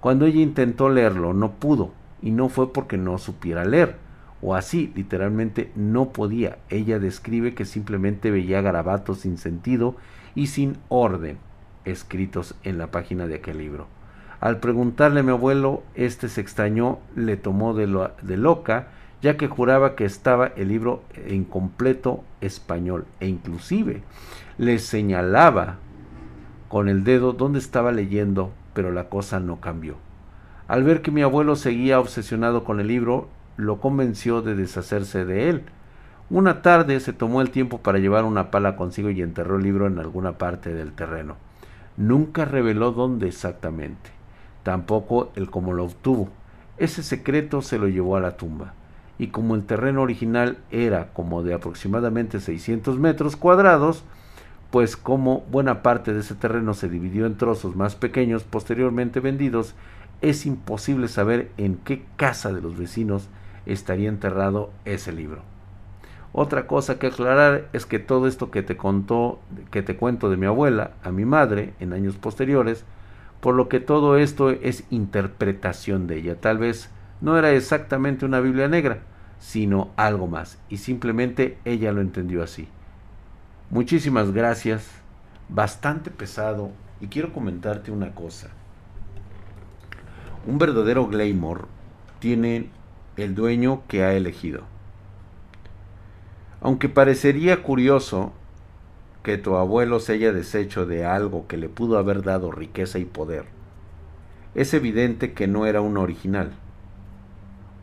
Cuando ella intentó leerlo, no pudo, y no fue porque no supiera leer, o así, literalmente no podía. Ella describe que simplemente veía garabatos sin sentido y sin orden escritos en la página de aquel libro. Al preguntarle a mi abuelo, este se extrañó, le tomó de, de loca, ya que juraba que estaba el libro en completo español e inclusive le señalaba con el dedo dónde estaba leyendo pero la cosa no cambió. Al ver que mi abuelo seguía obsesionado con el libro, lo convenció de deshacerse de él. Una tarde se tomó el tiempo para llevar una pala consigo y enterró el libro en alguna parte del terreno. Nunca reveló dónde exactamente, tampoco el cómo lo obtuvo. Ese secreto se lo llevó a la tumba. Y como el terreno original era como de aproximadamente 600 metros cuadrados, pues como buena parte de ese terreno se dividió en trozos más pequeños posteriormente vendidos, es imposible saber en qué casa de los vecinos estaría enterrado ese libro. Otra cosa que aclarar es que todo esto que te contó, que te cuento de mi abuela a mi madre en años posteriores, por lo que todo esto es interpretación de ella. Tal vez no era exactamente una Biblia negra, sino algo más, y simplemente ella lo entendió así. Muchísimas gracias, bastante pesado, y quiero comentarte una cosa. Un verdadero Glamour tiene el dueño que ha elegido. Aunque parecería curioso que tu abuelo se haya deshecho de algo que le pudo haber dado riqueza y poder, es evidente que no era un original.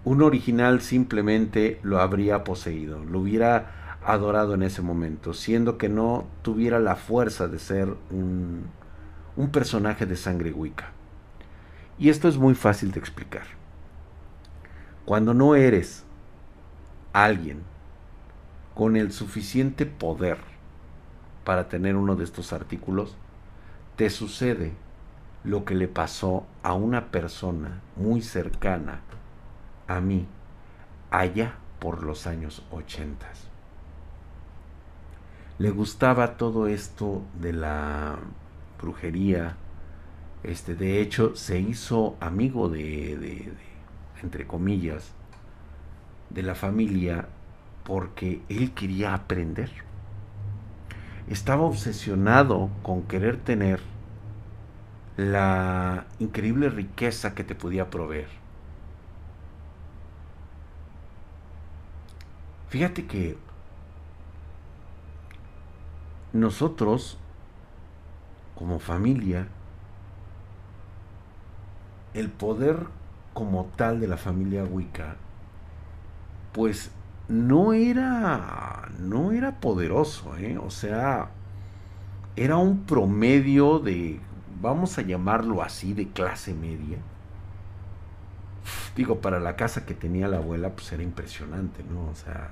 Un original simplemente lo habría poseído, lo hubiera adorado en ese momento, siendo que no tuviera la fuerza de ser un, un personaje de sangre Wicca. Y esto es muy fácil de explicar. Cuando no eres alguien con el suficiente poder para tener uno de estos artículos, te sucede lo que le pasó a una persona muy cercana a mí allá por los años 80. Le gustaba todo esto de la brujería. Este, de hecho, se hizo amigo de, de entre comillas, de la familia porque él quería aprender. Estaba obsesionado con querer tener la increíble riqueza que te podía proveer. Fíjate que nosotros, como familia, el poder como tal de la familia Wicca, pues no era, no era poderoso, ¿eh? o sea, era un promedio de, vamos a llamarlo así, de clase media. Digo, para la casa que tenía la abuela, pues era impresionante, ¿no? O sea,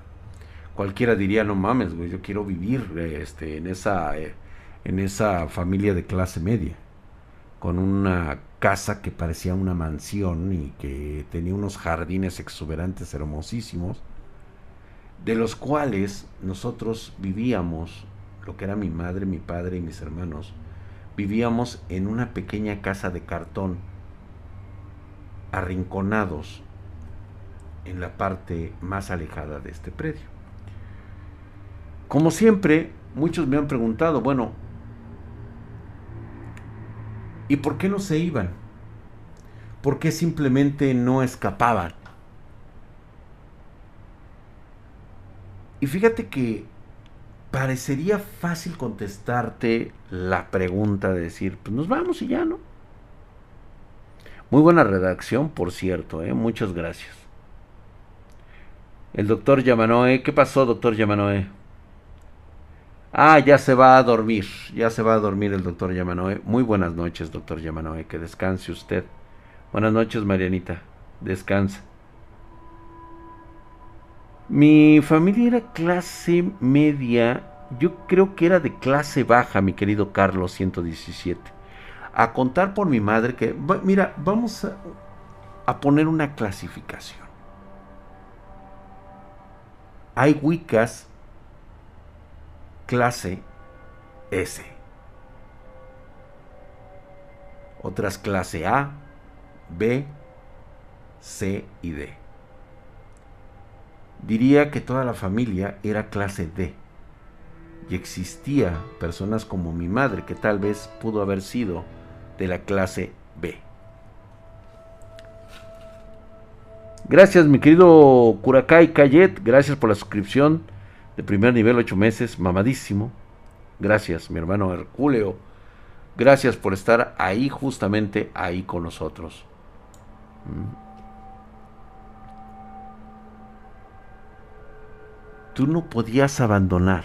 cualquiera diría, no mames, güey, yo quiero vivir este, en, esa, eh, en esa familia de clase media, con una casa que parecía una mansión y que tenía unos jardines exuberantes hermosísimos, de los cuales nosotros vivíamos, lo que era mi madre, mi padre y mis hermanos, vivíamos en una pequeña casa de cartón, arrinconados en la parte más alejada de este predio. Como siempre, muchos me han preguntado, bueno, ¿Y por qué no se iban? ¿Por qué simplemente no escapaban? Y fíjate que parecería fácil contestarte la pregunta de decir, pues nos vamos y ya, ¿no? Muy buena redacción, por cierto, ¿eh? muchas gracias. El doctor Yamanoe, ¿qué pasó, doctor Yamanoe? Ah, ya se va a dormir, ya se va a dormir el doctor Yamanoe. Muy buenas noches, doctor Yamanoe, que descanse usted. Buenas noches, Marianita, descansa. Mi familia era clase media, yo creo que era de clase baja, mi querido Carlos 117. A contar por mi madre que, mira, vamos a, poner una clasificación. Hay Wiccas clase S. Otras clase A, B, C y D. Diría que toda la familia era clase D. Y existía personas como mi madre que tal vez pudo haber sido de la clase B. Gracias mi querido Curakai Cayet, gracias por la suscripción de primer nivel, ocho meses, mamadísimo. Gracias, mi hermano Herculeo. Gracias por estar ahí, justamente ahí con nosotros. Mm. Tú no podías abandonar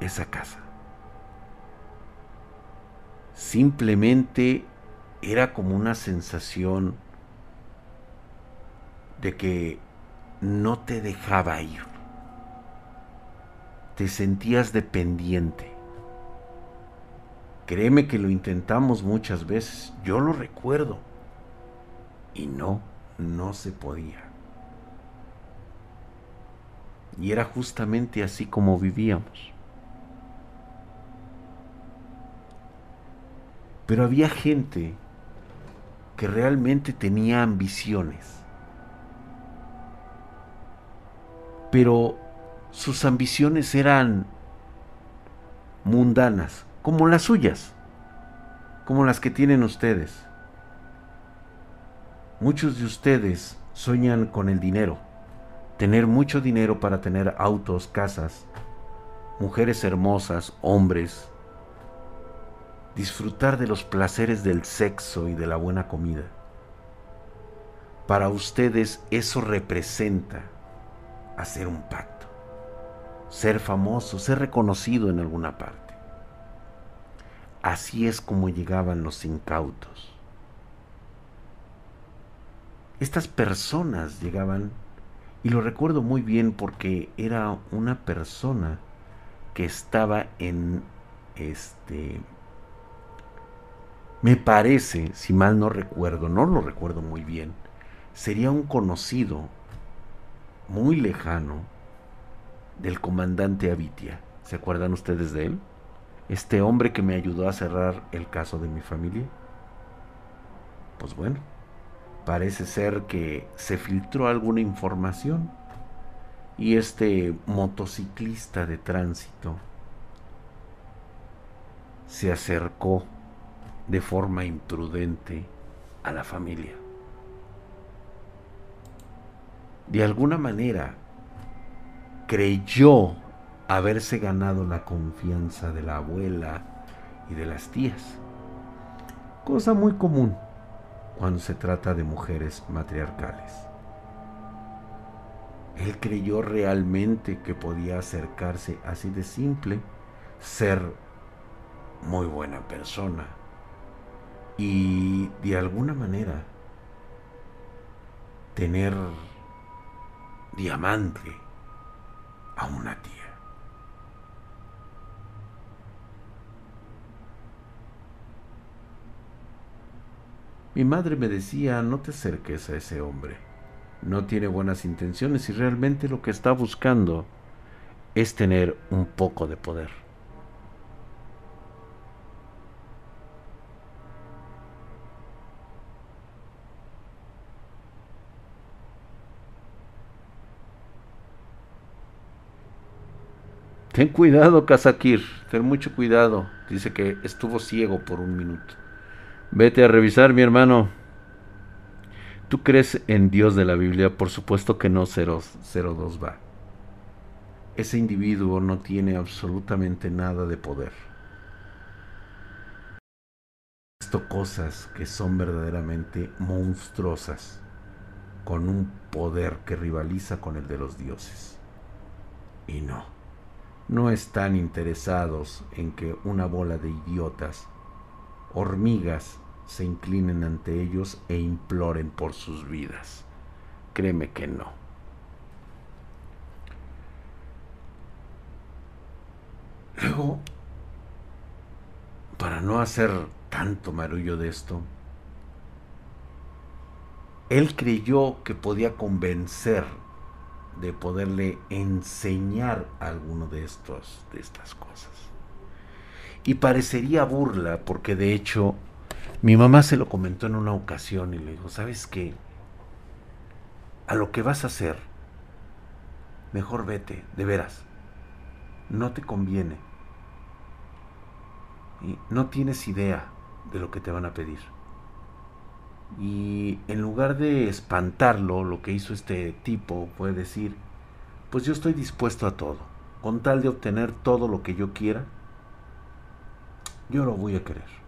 esa casa. Simplemente era como una sensación de que no te dejaba ir te sentías dependiente. Créeme que lo intentamos muchas veces, yo lo recuerdo. Y no, no se podía. Y era justamente así como vivíamos. Pero había gente que realmente tenía ambiciones. Pero sus ambiciones eran mundanas, como las suyas, como las que tienen ustedes. Muchos de ustedes sueñan con el dinero, tener mucho dinero para tener autos, casas, mujeres hermosas, hombres, disfrutar de los placeres del sexo y de la buena comida. Para ustedes eso representa hacer un pacto, ser famoso, ser reconocido en alguna parte. Así es como llegaban los incautos. Estas personas llegaban, y lo recuerdo muy bien porque era una persona que estaba en este me parece, si mal no recuerdo, no lo recuerdo muy bien, sería un conocido muy lejano del comandante Avitia. ¿Se acuerdan ustedes de él? Este hombre que me ayudó a cerrar el caso de mi familia. Pues bueno, parece ser que se filtró alguna información y este motociclista de tránsito se acercó de forma imprudente a la familia. De alguna manera creyó haberse ganado la confianza de la abuela y de las tías, cosa muy común cuando se trata de mujeres matriarcales. Él creyó realmente que podía acercarse así de simple, ser muy buena persona, y de alguna manera tener diamante a una tía. Mi madre me decía, no te acerques a ese hombre, no tiene buenas intenciones y realmente lo que está buscando es tener un poco de poder. Ten cuidado, Kazakir, ten mucho cuidado. Dice que estuvo ciego por un minuto. Vete a revisar, mi hermano. ¿Tú crees en Dios de la Biblia? Por supuesto que no, 02 va. Ese individuo no tiene absolutamente nada de poder. Esto cosas que son verdaderamente monstruosas, con un poder que rivaliza con el de los dioses. Y no no están interesados en que una bola de idiotas, hormigas, se inclinen ante ellos e imploren por sus vidas. Créeme que no. Luego, para no hacer tanto marullo de esto, él creyó que podía convencer de poderle enseñar alguno de estos de estas cosas. Y parecería burla porque de hecho mi mamá se lo comentó en una ocasión y le dijo, "¿Sabes qué? A lo que vas a hacer, mejor vete, de veras. No te conviene. Y no tienes idea de lo que te van a pedir." Y en lugar de espantarlo, lo que hizo este tipo fue decir, pues yo estoy dispuesto a todo. Con tal de obtener todo lo que yo quiera, yo lo voy a querer.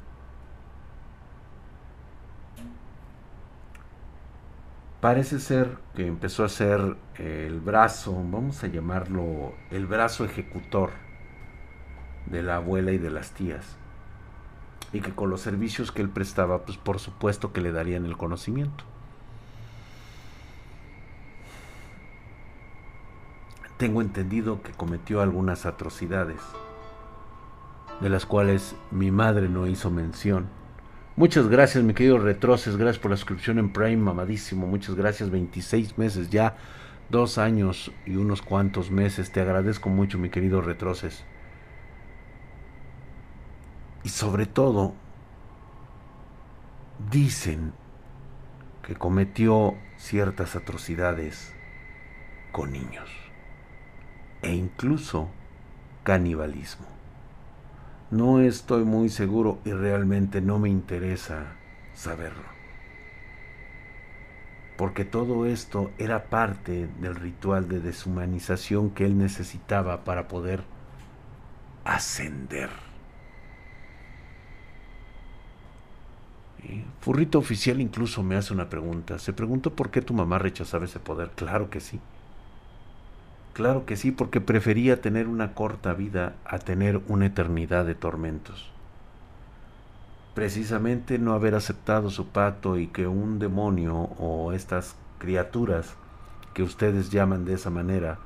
Parece ser que empezó a ser el brazo, vamos a llamarlo el brazo ejecutor de la abuela y de las tías y que con los servicios que él prestaba, pues por supuesto que le darían el conocimiento. tengo entendido que cometió algunas atrocidades, de las cuales mi madre no hizo mención. Muchas gracias, mi querido Retroces, gracias por la suscripción en Prime, mamadísimo, muchas gracias, 26 meses ya, dos años y unos cuantos meses, te agradezco mucho, mi querido Retroces. Y sobre todo, dicen que cometió ciertas atrocidades con niños e incluso canibalismo. No estoy muy seguro y realmente no me interesa saberlo. Porque todo esto era parte del ritual de deshumanización que él necesitaba para poder ascender. Furrito oficial incluso me hace una pregunta. Se preguntó por qué tu mamá rechazaba ese poder. Claro que sí. Claro que sí, porque prefería tener una corta vida a tener una eternidad de tormentos. Precisamente no haber aceptado su pacto y que un demonio o estas criaturas que ustedes llaman de esa manera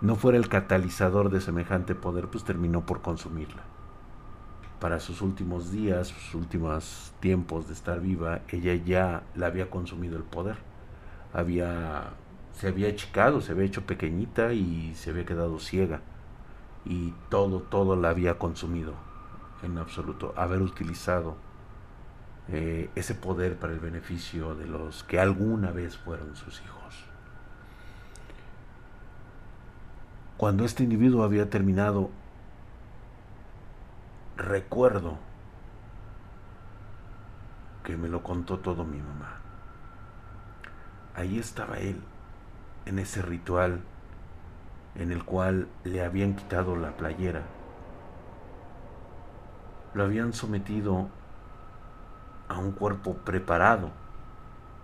no fuera el catalizador de semejante poder, pues terminó por consumirla para sus últimos días, sus últimos tiempos de estar viva, ella ya la había consumido el poder. Había se había achicado, se había hecho pequeñita y se había quedado ciega. Y todo, todo la había consumido en absoluto. Haber utilizado eh, ese poder para el beneficio de los que alguna vez fueron sus hijos. Cuando este individuo había terminado recuerdo que me lo contó todo mi mamá. Ahí estaba él, en ese ritual en el cual le habían quitado la playera. Lo habían sometido a un cuerpo preparado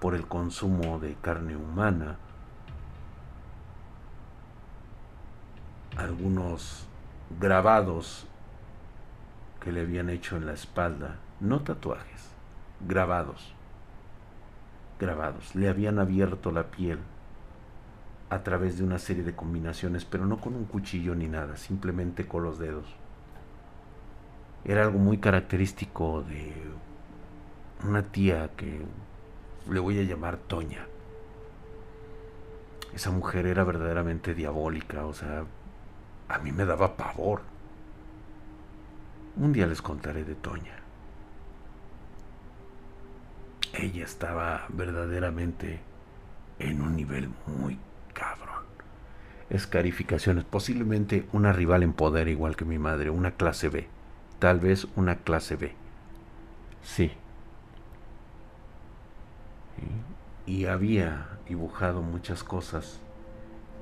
por el consumo de carne humana. Algunos grabados que le habían hecho en la espalda, no tatuajes, grabados, grabados, le habían abierto la piel a través de una serie de combinaciones, pero no con un cuchillo ni nada, simplemente con los dedos. Era algo muy característico de una tía que le voy a llamar Toña. Esa mujer era verdaderamente diabólica, o sea, a mí me daba pavor. Un día les contaré de Toña. Ella estaba verdaderamente en un nivel muy cabrón. Escarificaciones, posiblemente una rival en poder igual que mi madre, una clase B. Tal vez una clase B. Sí. Y había dibujado muchas cosas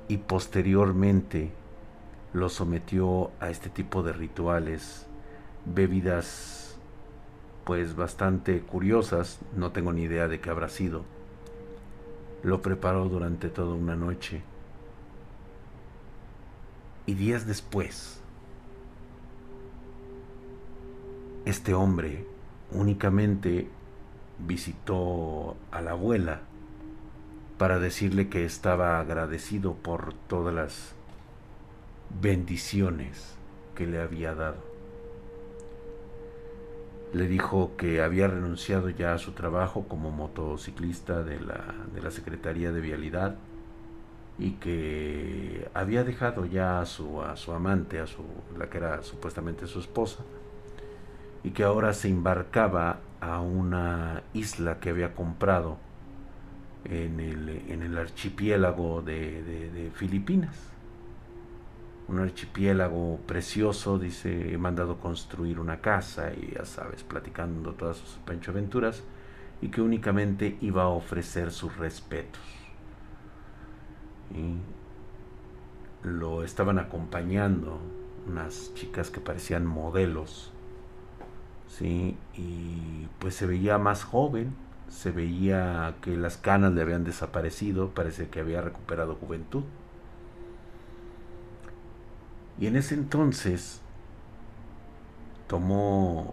y posteriormente lo sometió a este tipo de rituales bebidas pues bastante curiosas, no tengo ni idea de qué habrá sido. Lo preparó durante toda una noche. Y días después, este hombre únicamente visitó a la abuela para decirle que estaba agradecido por todas las bendiciones que le había dado le dijo que había renunciado ya a su trabajo como motociclista de la, de la Secretaría de Vialidad y que había dejado ya a su, a su amante, a su, la que era supuestamente su esposa, y que ahora se embarcaba a una isla que había comprado en el, en el archipiélago de, de Filipinas un archipiélago precioso, dice, he mandado construir una casa y ya sabes, platicando todas sus aventuras y que únicamente iba a ofrecer sus respetos. Y lo estaban acompañando unas chicas que parecían modelos, ¿sí? Y pues se veía más joven, se veía que las canas le habían desaparecido, parece que había recuperado juventud. Y en ese entonces tomó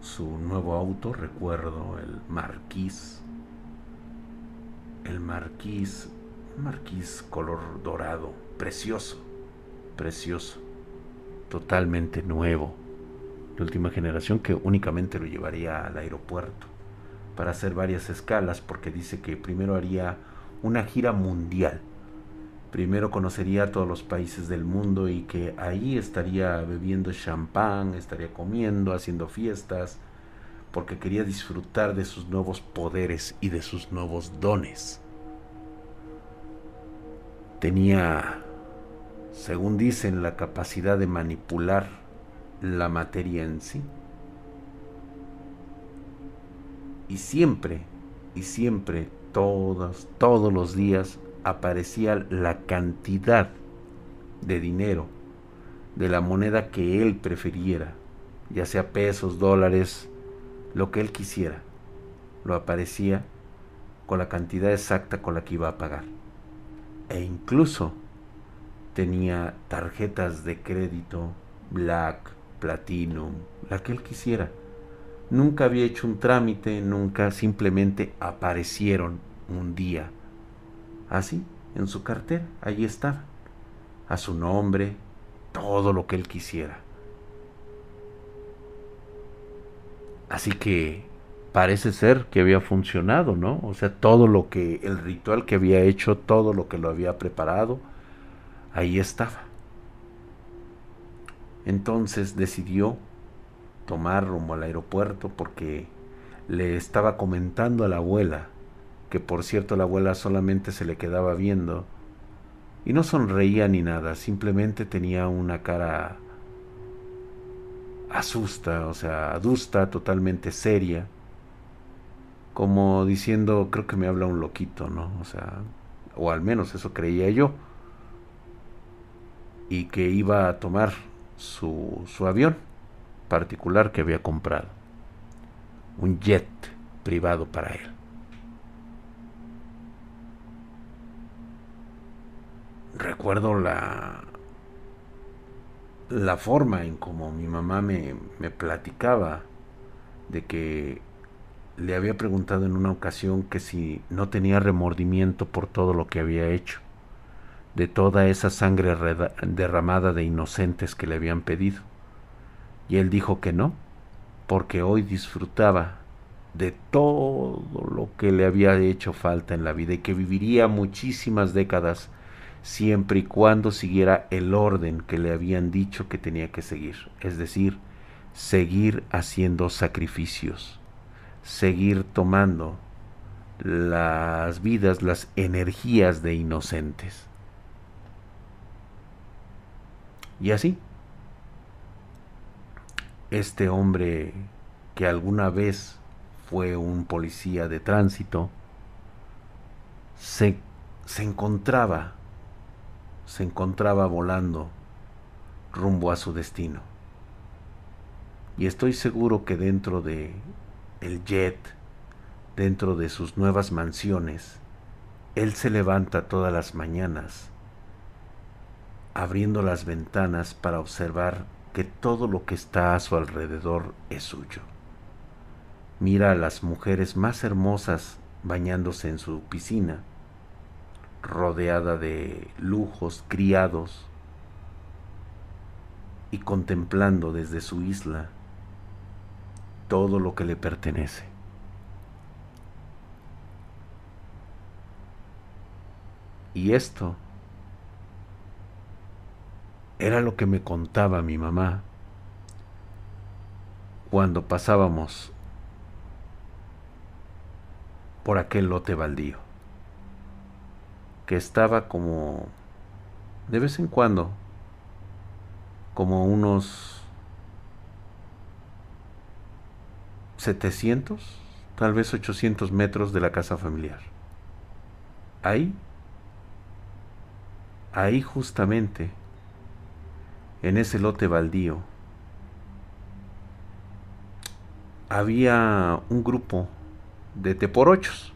su nuevo auto, recuerdo, el Marquis. El Marquis, un Marquis color dorado, precioso, precioso, totalmente nuevo, de última generación que únicamente lo llevaría al aeropuerto para hacer varias escalas porque dice que primero haría una gira mundial. Primero conocería todos los países del mundo y que ahí estaría bebiendo champán, estaría comiendo, haciendo fiestas, porque quería disfrutar de sus nuevos poderes y de sus nuevos dones. Tenía, según dicen, la capacidad de manipular la materia en sí. Y siempre, y siempre, todos, todos los días aparecía la cantidad de dinero, de la moneda que él prefiriera, ya sea pesos, dólares, lo que él quisiera, lo aparecía con la cantidad exacta con la que iba a pagar. E incluso tenía tarjetas de crédito, Black, Platinum, la que él quisiera. Nunca había hecho un trámite, nunca simplemente aparecieron un día. Así, en su cartera, allí estaba. A su nombre, todo lo que él quisiera. Así que parece ser que había funcionado, ¿no? O sea, todo lo que, el ritual que había hecho, todo lo que lo había preparado, ahí estaba. Entonces decidió tomar rumbo al aeropuerto porque le estaba comentando a la abuela, que por cierto la abuela solamente se le quedaba viendo y no sonreía ni nada, simplemente tenía una cara asusta, o sea, adusta, totalmente seria, como diciendo, creo que me habla un loquito, ¿no? O sea, o al menos eso creía yo, y que iba a tomar su, su avión particular que había comprado, un jet privado para él. Recuerdo la, la forma en como mi mamá me, me platicaba de que le había preguntado en una ocasión que si no tenía remordimiento por todo lo que había hecho, de toda esa sangre derramada de inocentes que le habían pedido. Y él dijo que no, porque hoy disfrutaba de todo lo que le había hecho falta en la vida y que viviría muchísimas décadas siempre y cuando siguiera el orden que le habían dicho que tenía que seguir, es decir, seguir haciendo sacrificios, seguir tomando las vidas, las energías de inocentes. Y así, este hombre que alguna vez fue un policía de tránsito, se, se encontraba se encontraba volando rumbo a su destino. Y estoy seguro que dentro de el jet, dentro de sus nuevas mansiones, él se levanta todas las mañanas, abriendo las ventanas para observar que todo lo que está a su alrededor es suyo. Mira a las mujeres más hermosas bañándose en su piscina rodeada de lujos, criados, y contemplando desde su isla todo lo que le pertenece. Y esto era lo que me contaba mi mamá cuando pasábamos por aquel lote baldío que estaba como de vez en cuando como unos 700, tal vez 800 metros de la casa familiar. Ahí, ahí justamente, en ese lote baldío, había un grupo de teporochos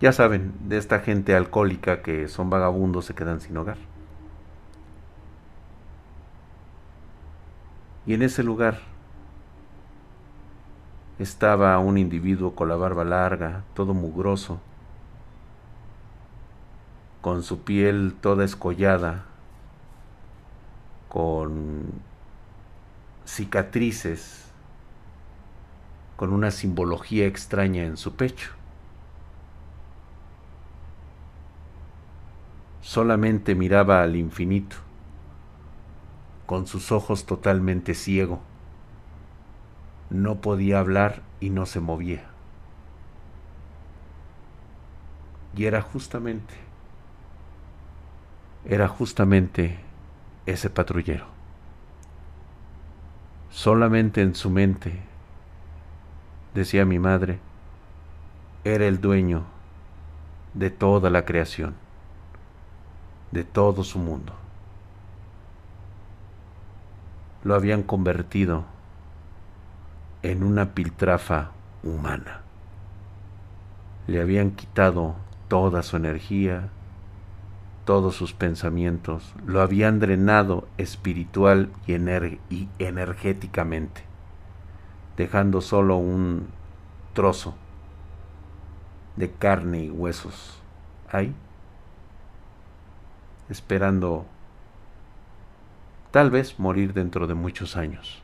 ya saben, de esta gente alcohólica que son vagabundos, se quedan sin hogar. Y en ese lugar estaba un individuo con la barba larga, todo mugroso, con su piel toda escollada, con cicatrices, con una simbología extraña en su pecho. Solamente miraba al infinito, con sus ojos totalmente ciego. No podía hablar y no se movía. Y era justamente, era justamente ese patrullero. Solamente en su mente, decía mi madre, era el dueño de toda la creación, de todo su mundo. Lo habían convertido en una piltrafa humana. Le habían quitado toda su energía, todos sus pensamientos, lo habían drenado espiritual y, energéticamente, dejando solo un trozo de carne y huesos ahí, esperando tal vez morir dentro de muchos años.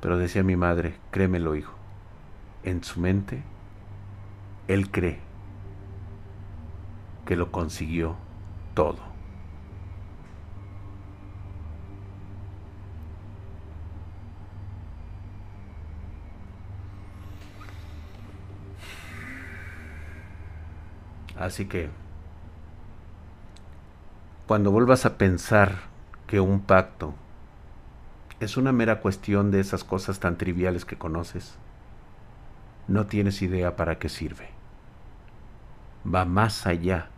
Pero decía mi madre, créemelo hijo, en su mente, él cree que lo consiguió todo. Así que cuando vuelvas a pensar que un pacto es una mera cuestión de esas cosas tan triviales que conoces, no tienes idea para qué sirve. Va más allá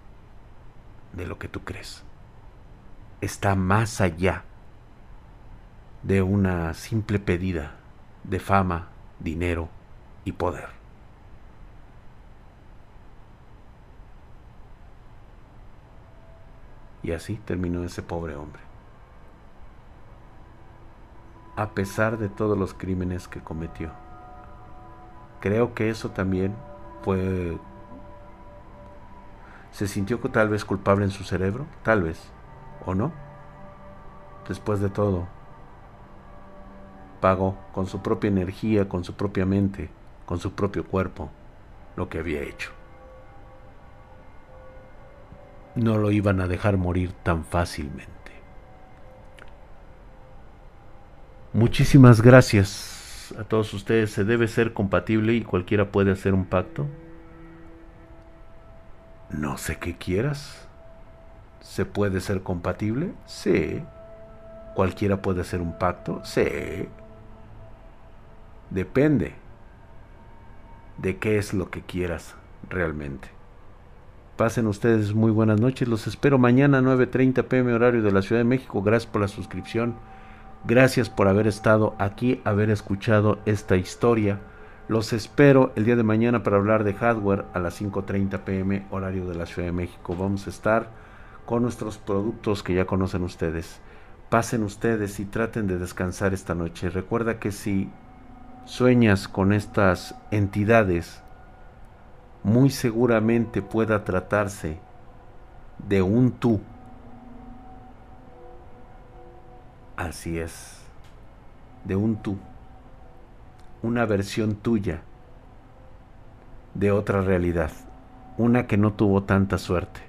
de lo que tú crees. Está más allá de una simple pedida de fama, dinero y poder. Y así terminó ese pobre hombre. A pesar de todos los crímenes que cometió. Creo que eso también fue ¿Se sintió tal vez culpable en su cerebro? Tal vez. ¿O no? Después de todo, pagó con su propia energía, con su propia mente, con su propio cuerpo, lo que había hecho. No lo iban a dejar morir tan fácilmente. Muchísimas gracias a todos ustedes. Se debe ser compatible y cualquiera puede hacer un pacto. No sé qué quieras. ¿Se puede ser compatible? Sí. ¿Cualquiera puede hacer un pacto? Sí. Depende de qué es lo que quieras realmente. Pasen ustedes muy buenas noches. Los espero mañana 9.30 pm horario de la Ciudad de México. Gracias por la suscripción. Gracias por haber estado aquí, haber escuchado esta historia. Los espero el día de mañana para hablar de hardware a las 5.30 pm horario de la Ciudad de México. Vamos a estar con nuestros productos que ya conocen ustedes. Pasen ustedes y traten de descansar esta noche. Recuerda que si sueñas con estas entidades, muy seguramente pueda tratarse de un tú. Así es, de un tú una versión tuya de otra realidad, una que no tuvo tanta suerte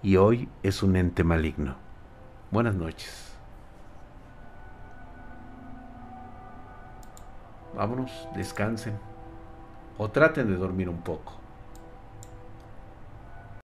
y hoy es un ente maligno. Buenas noches. Vámonos, descansen o traten de dormir un poco.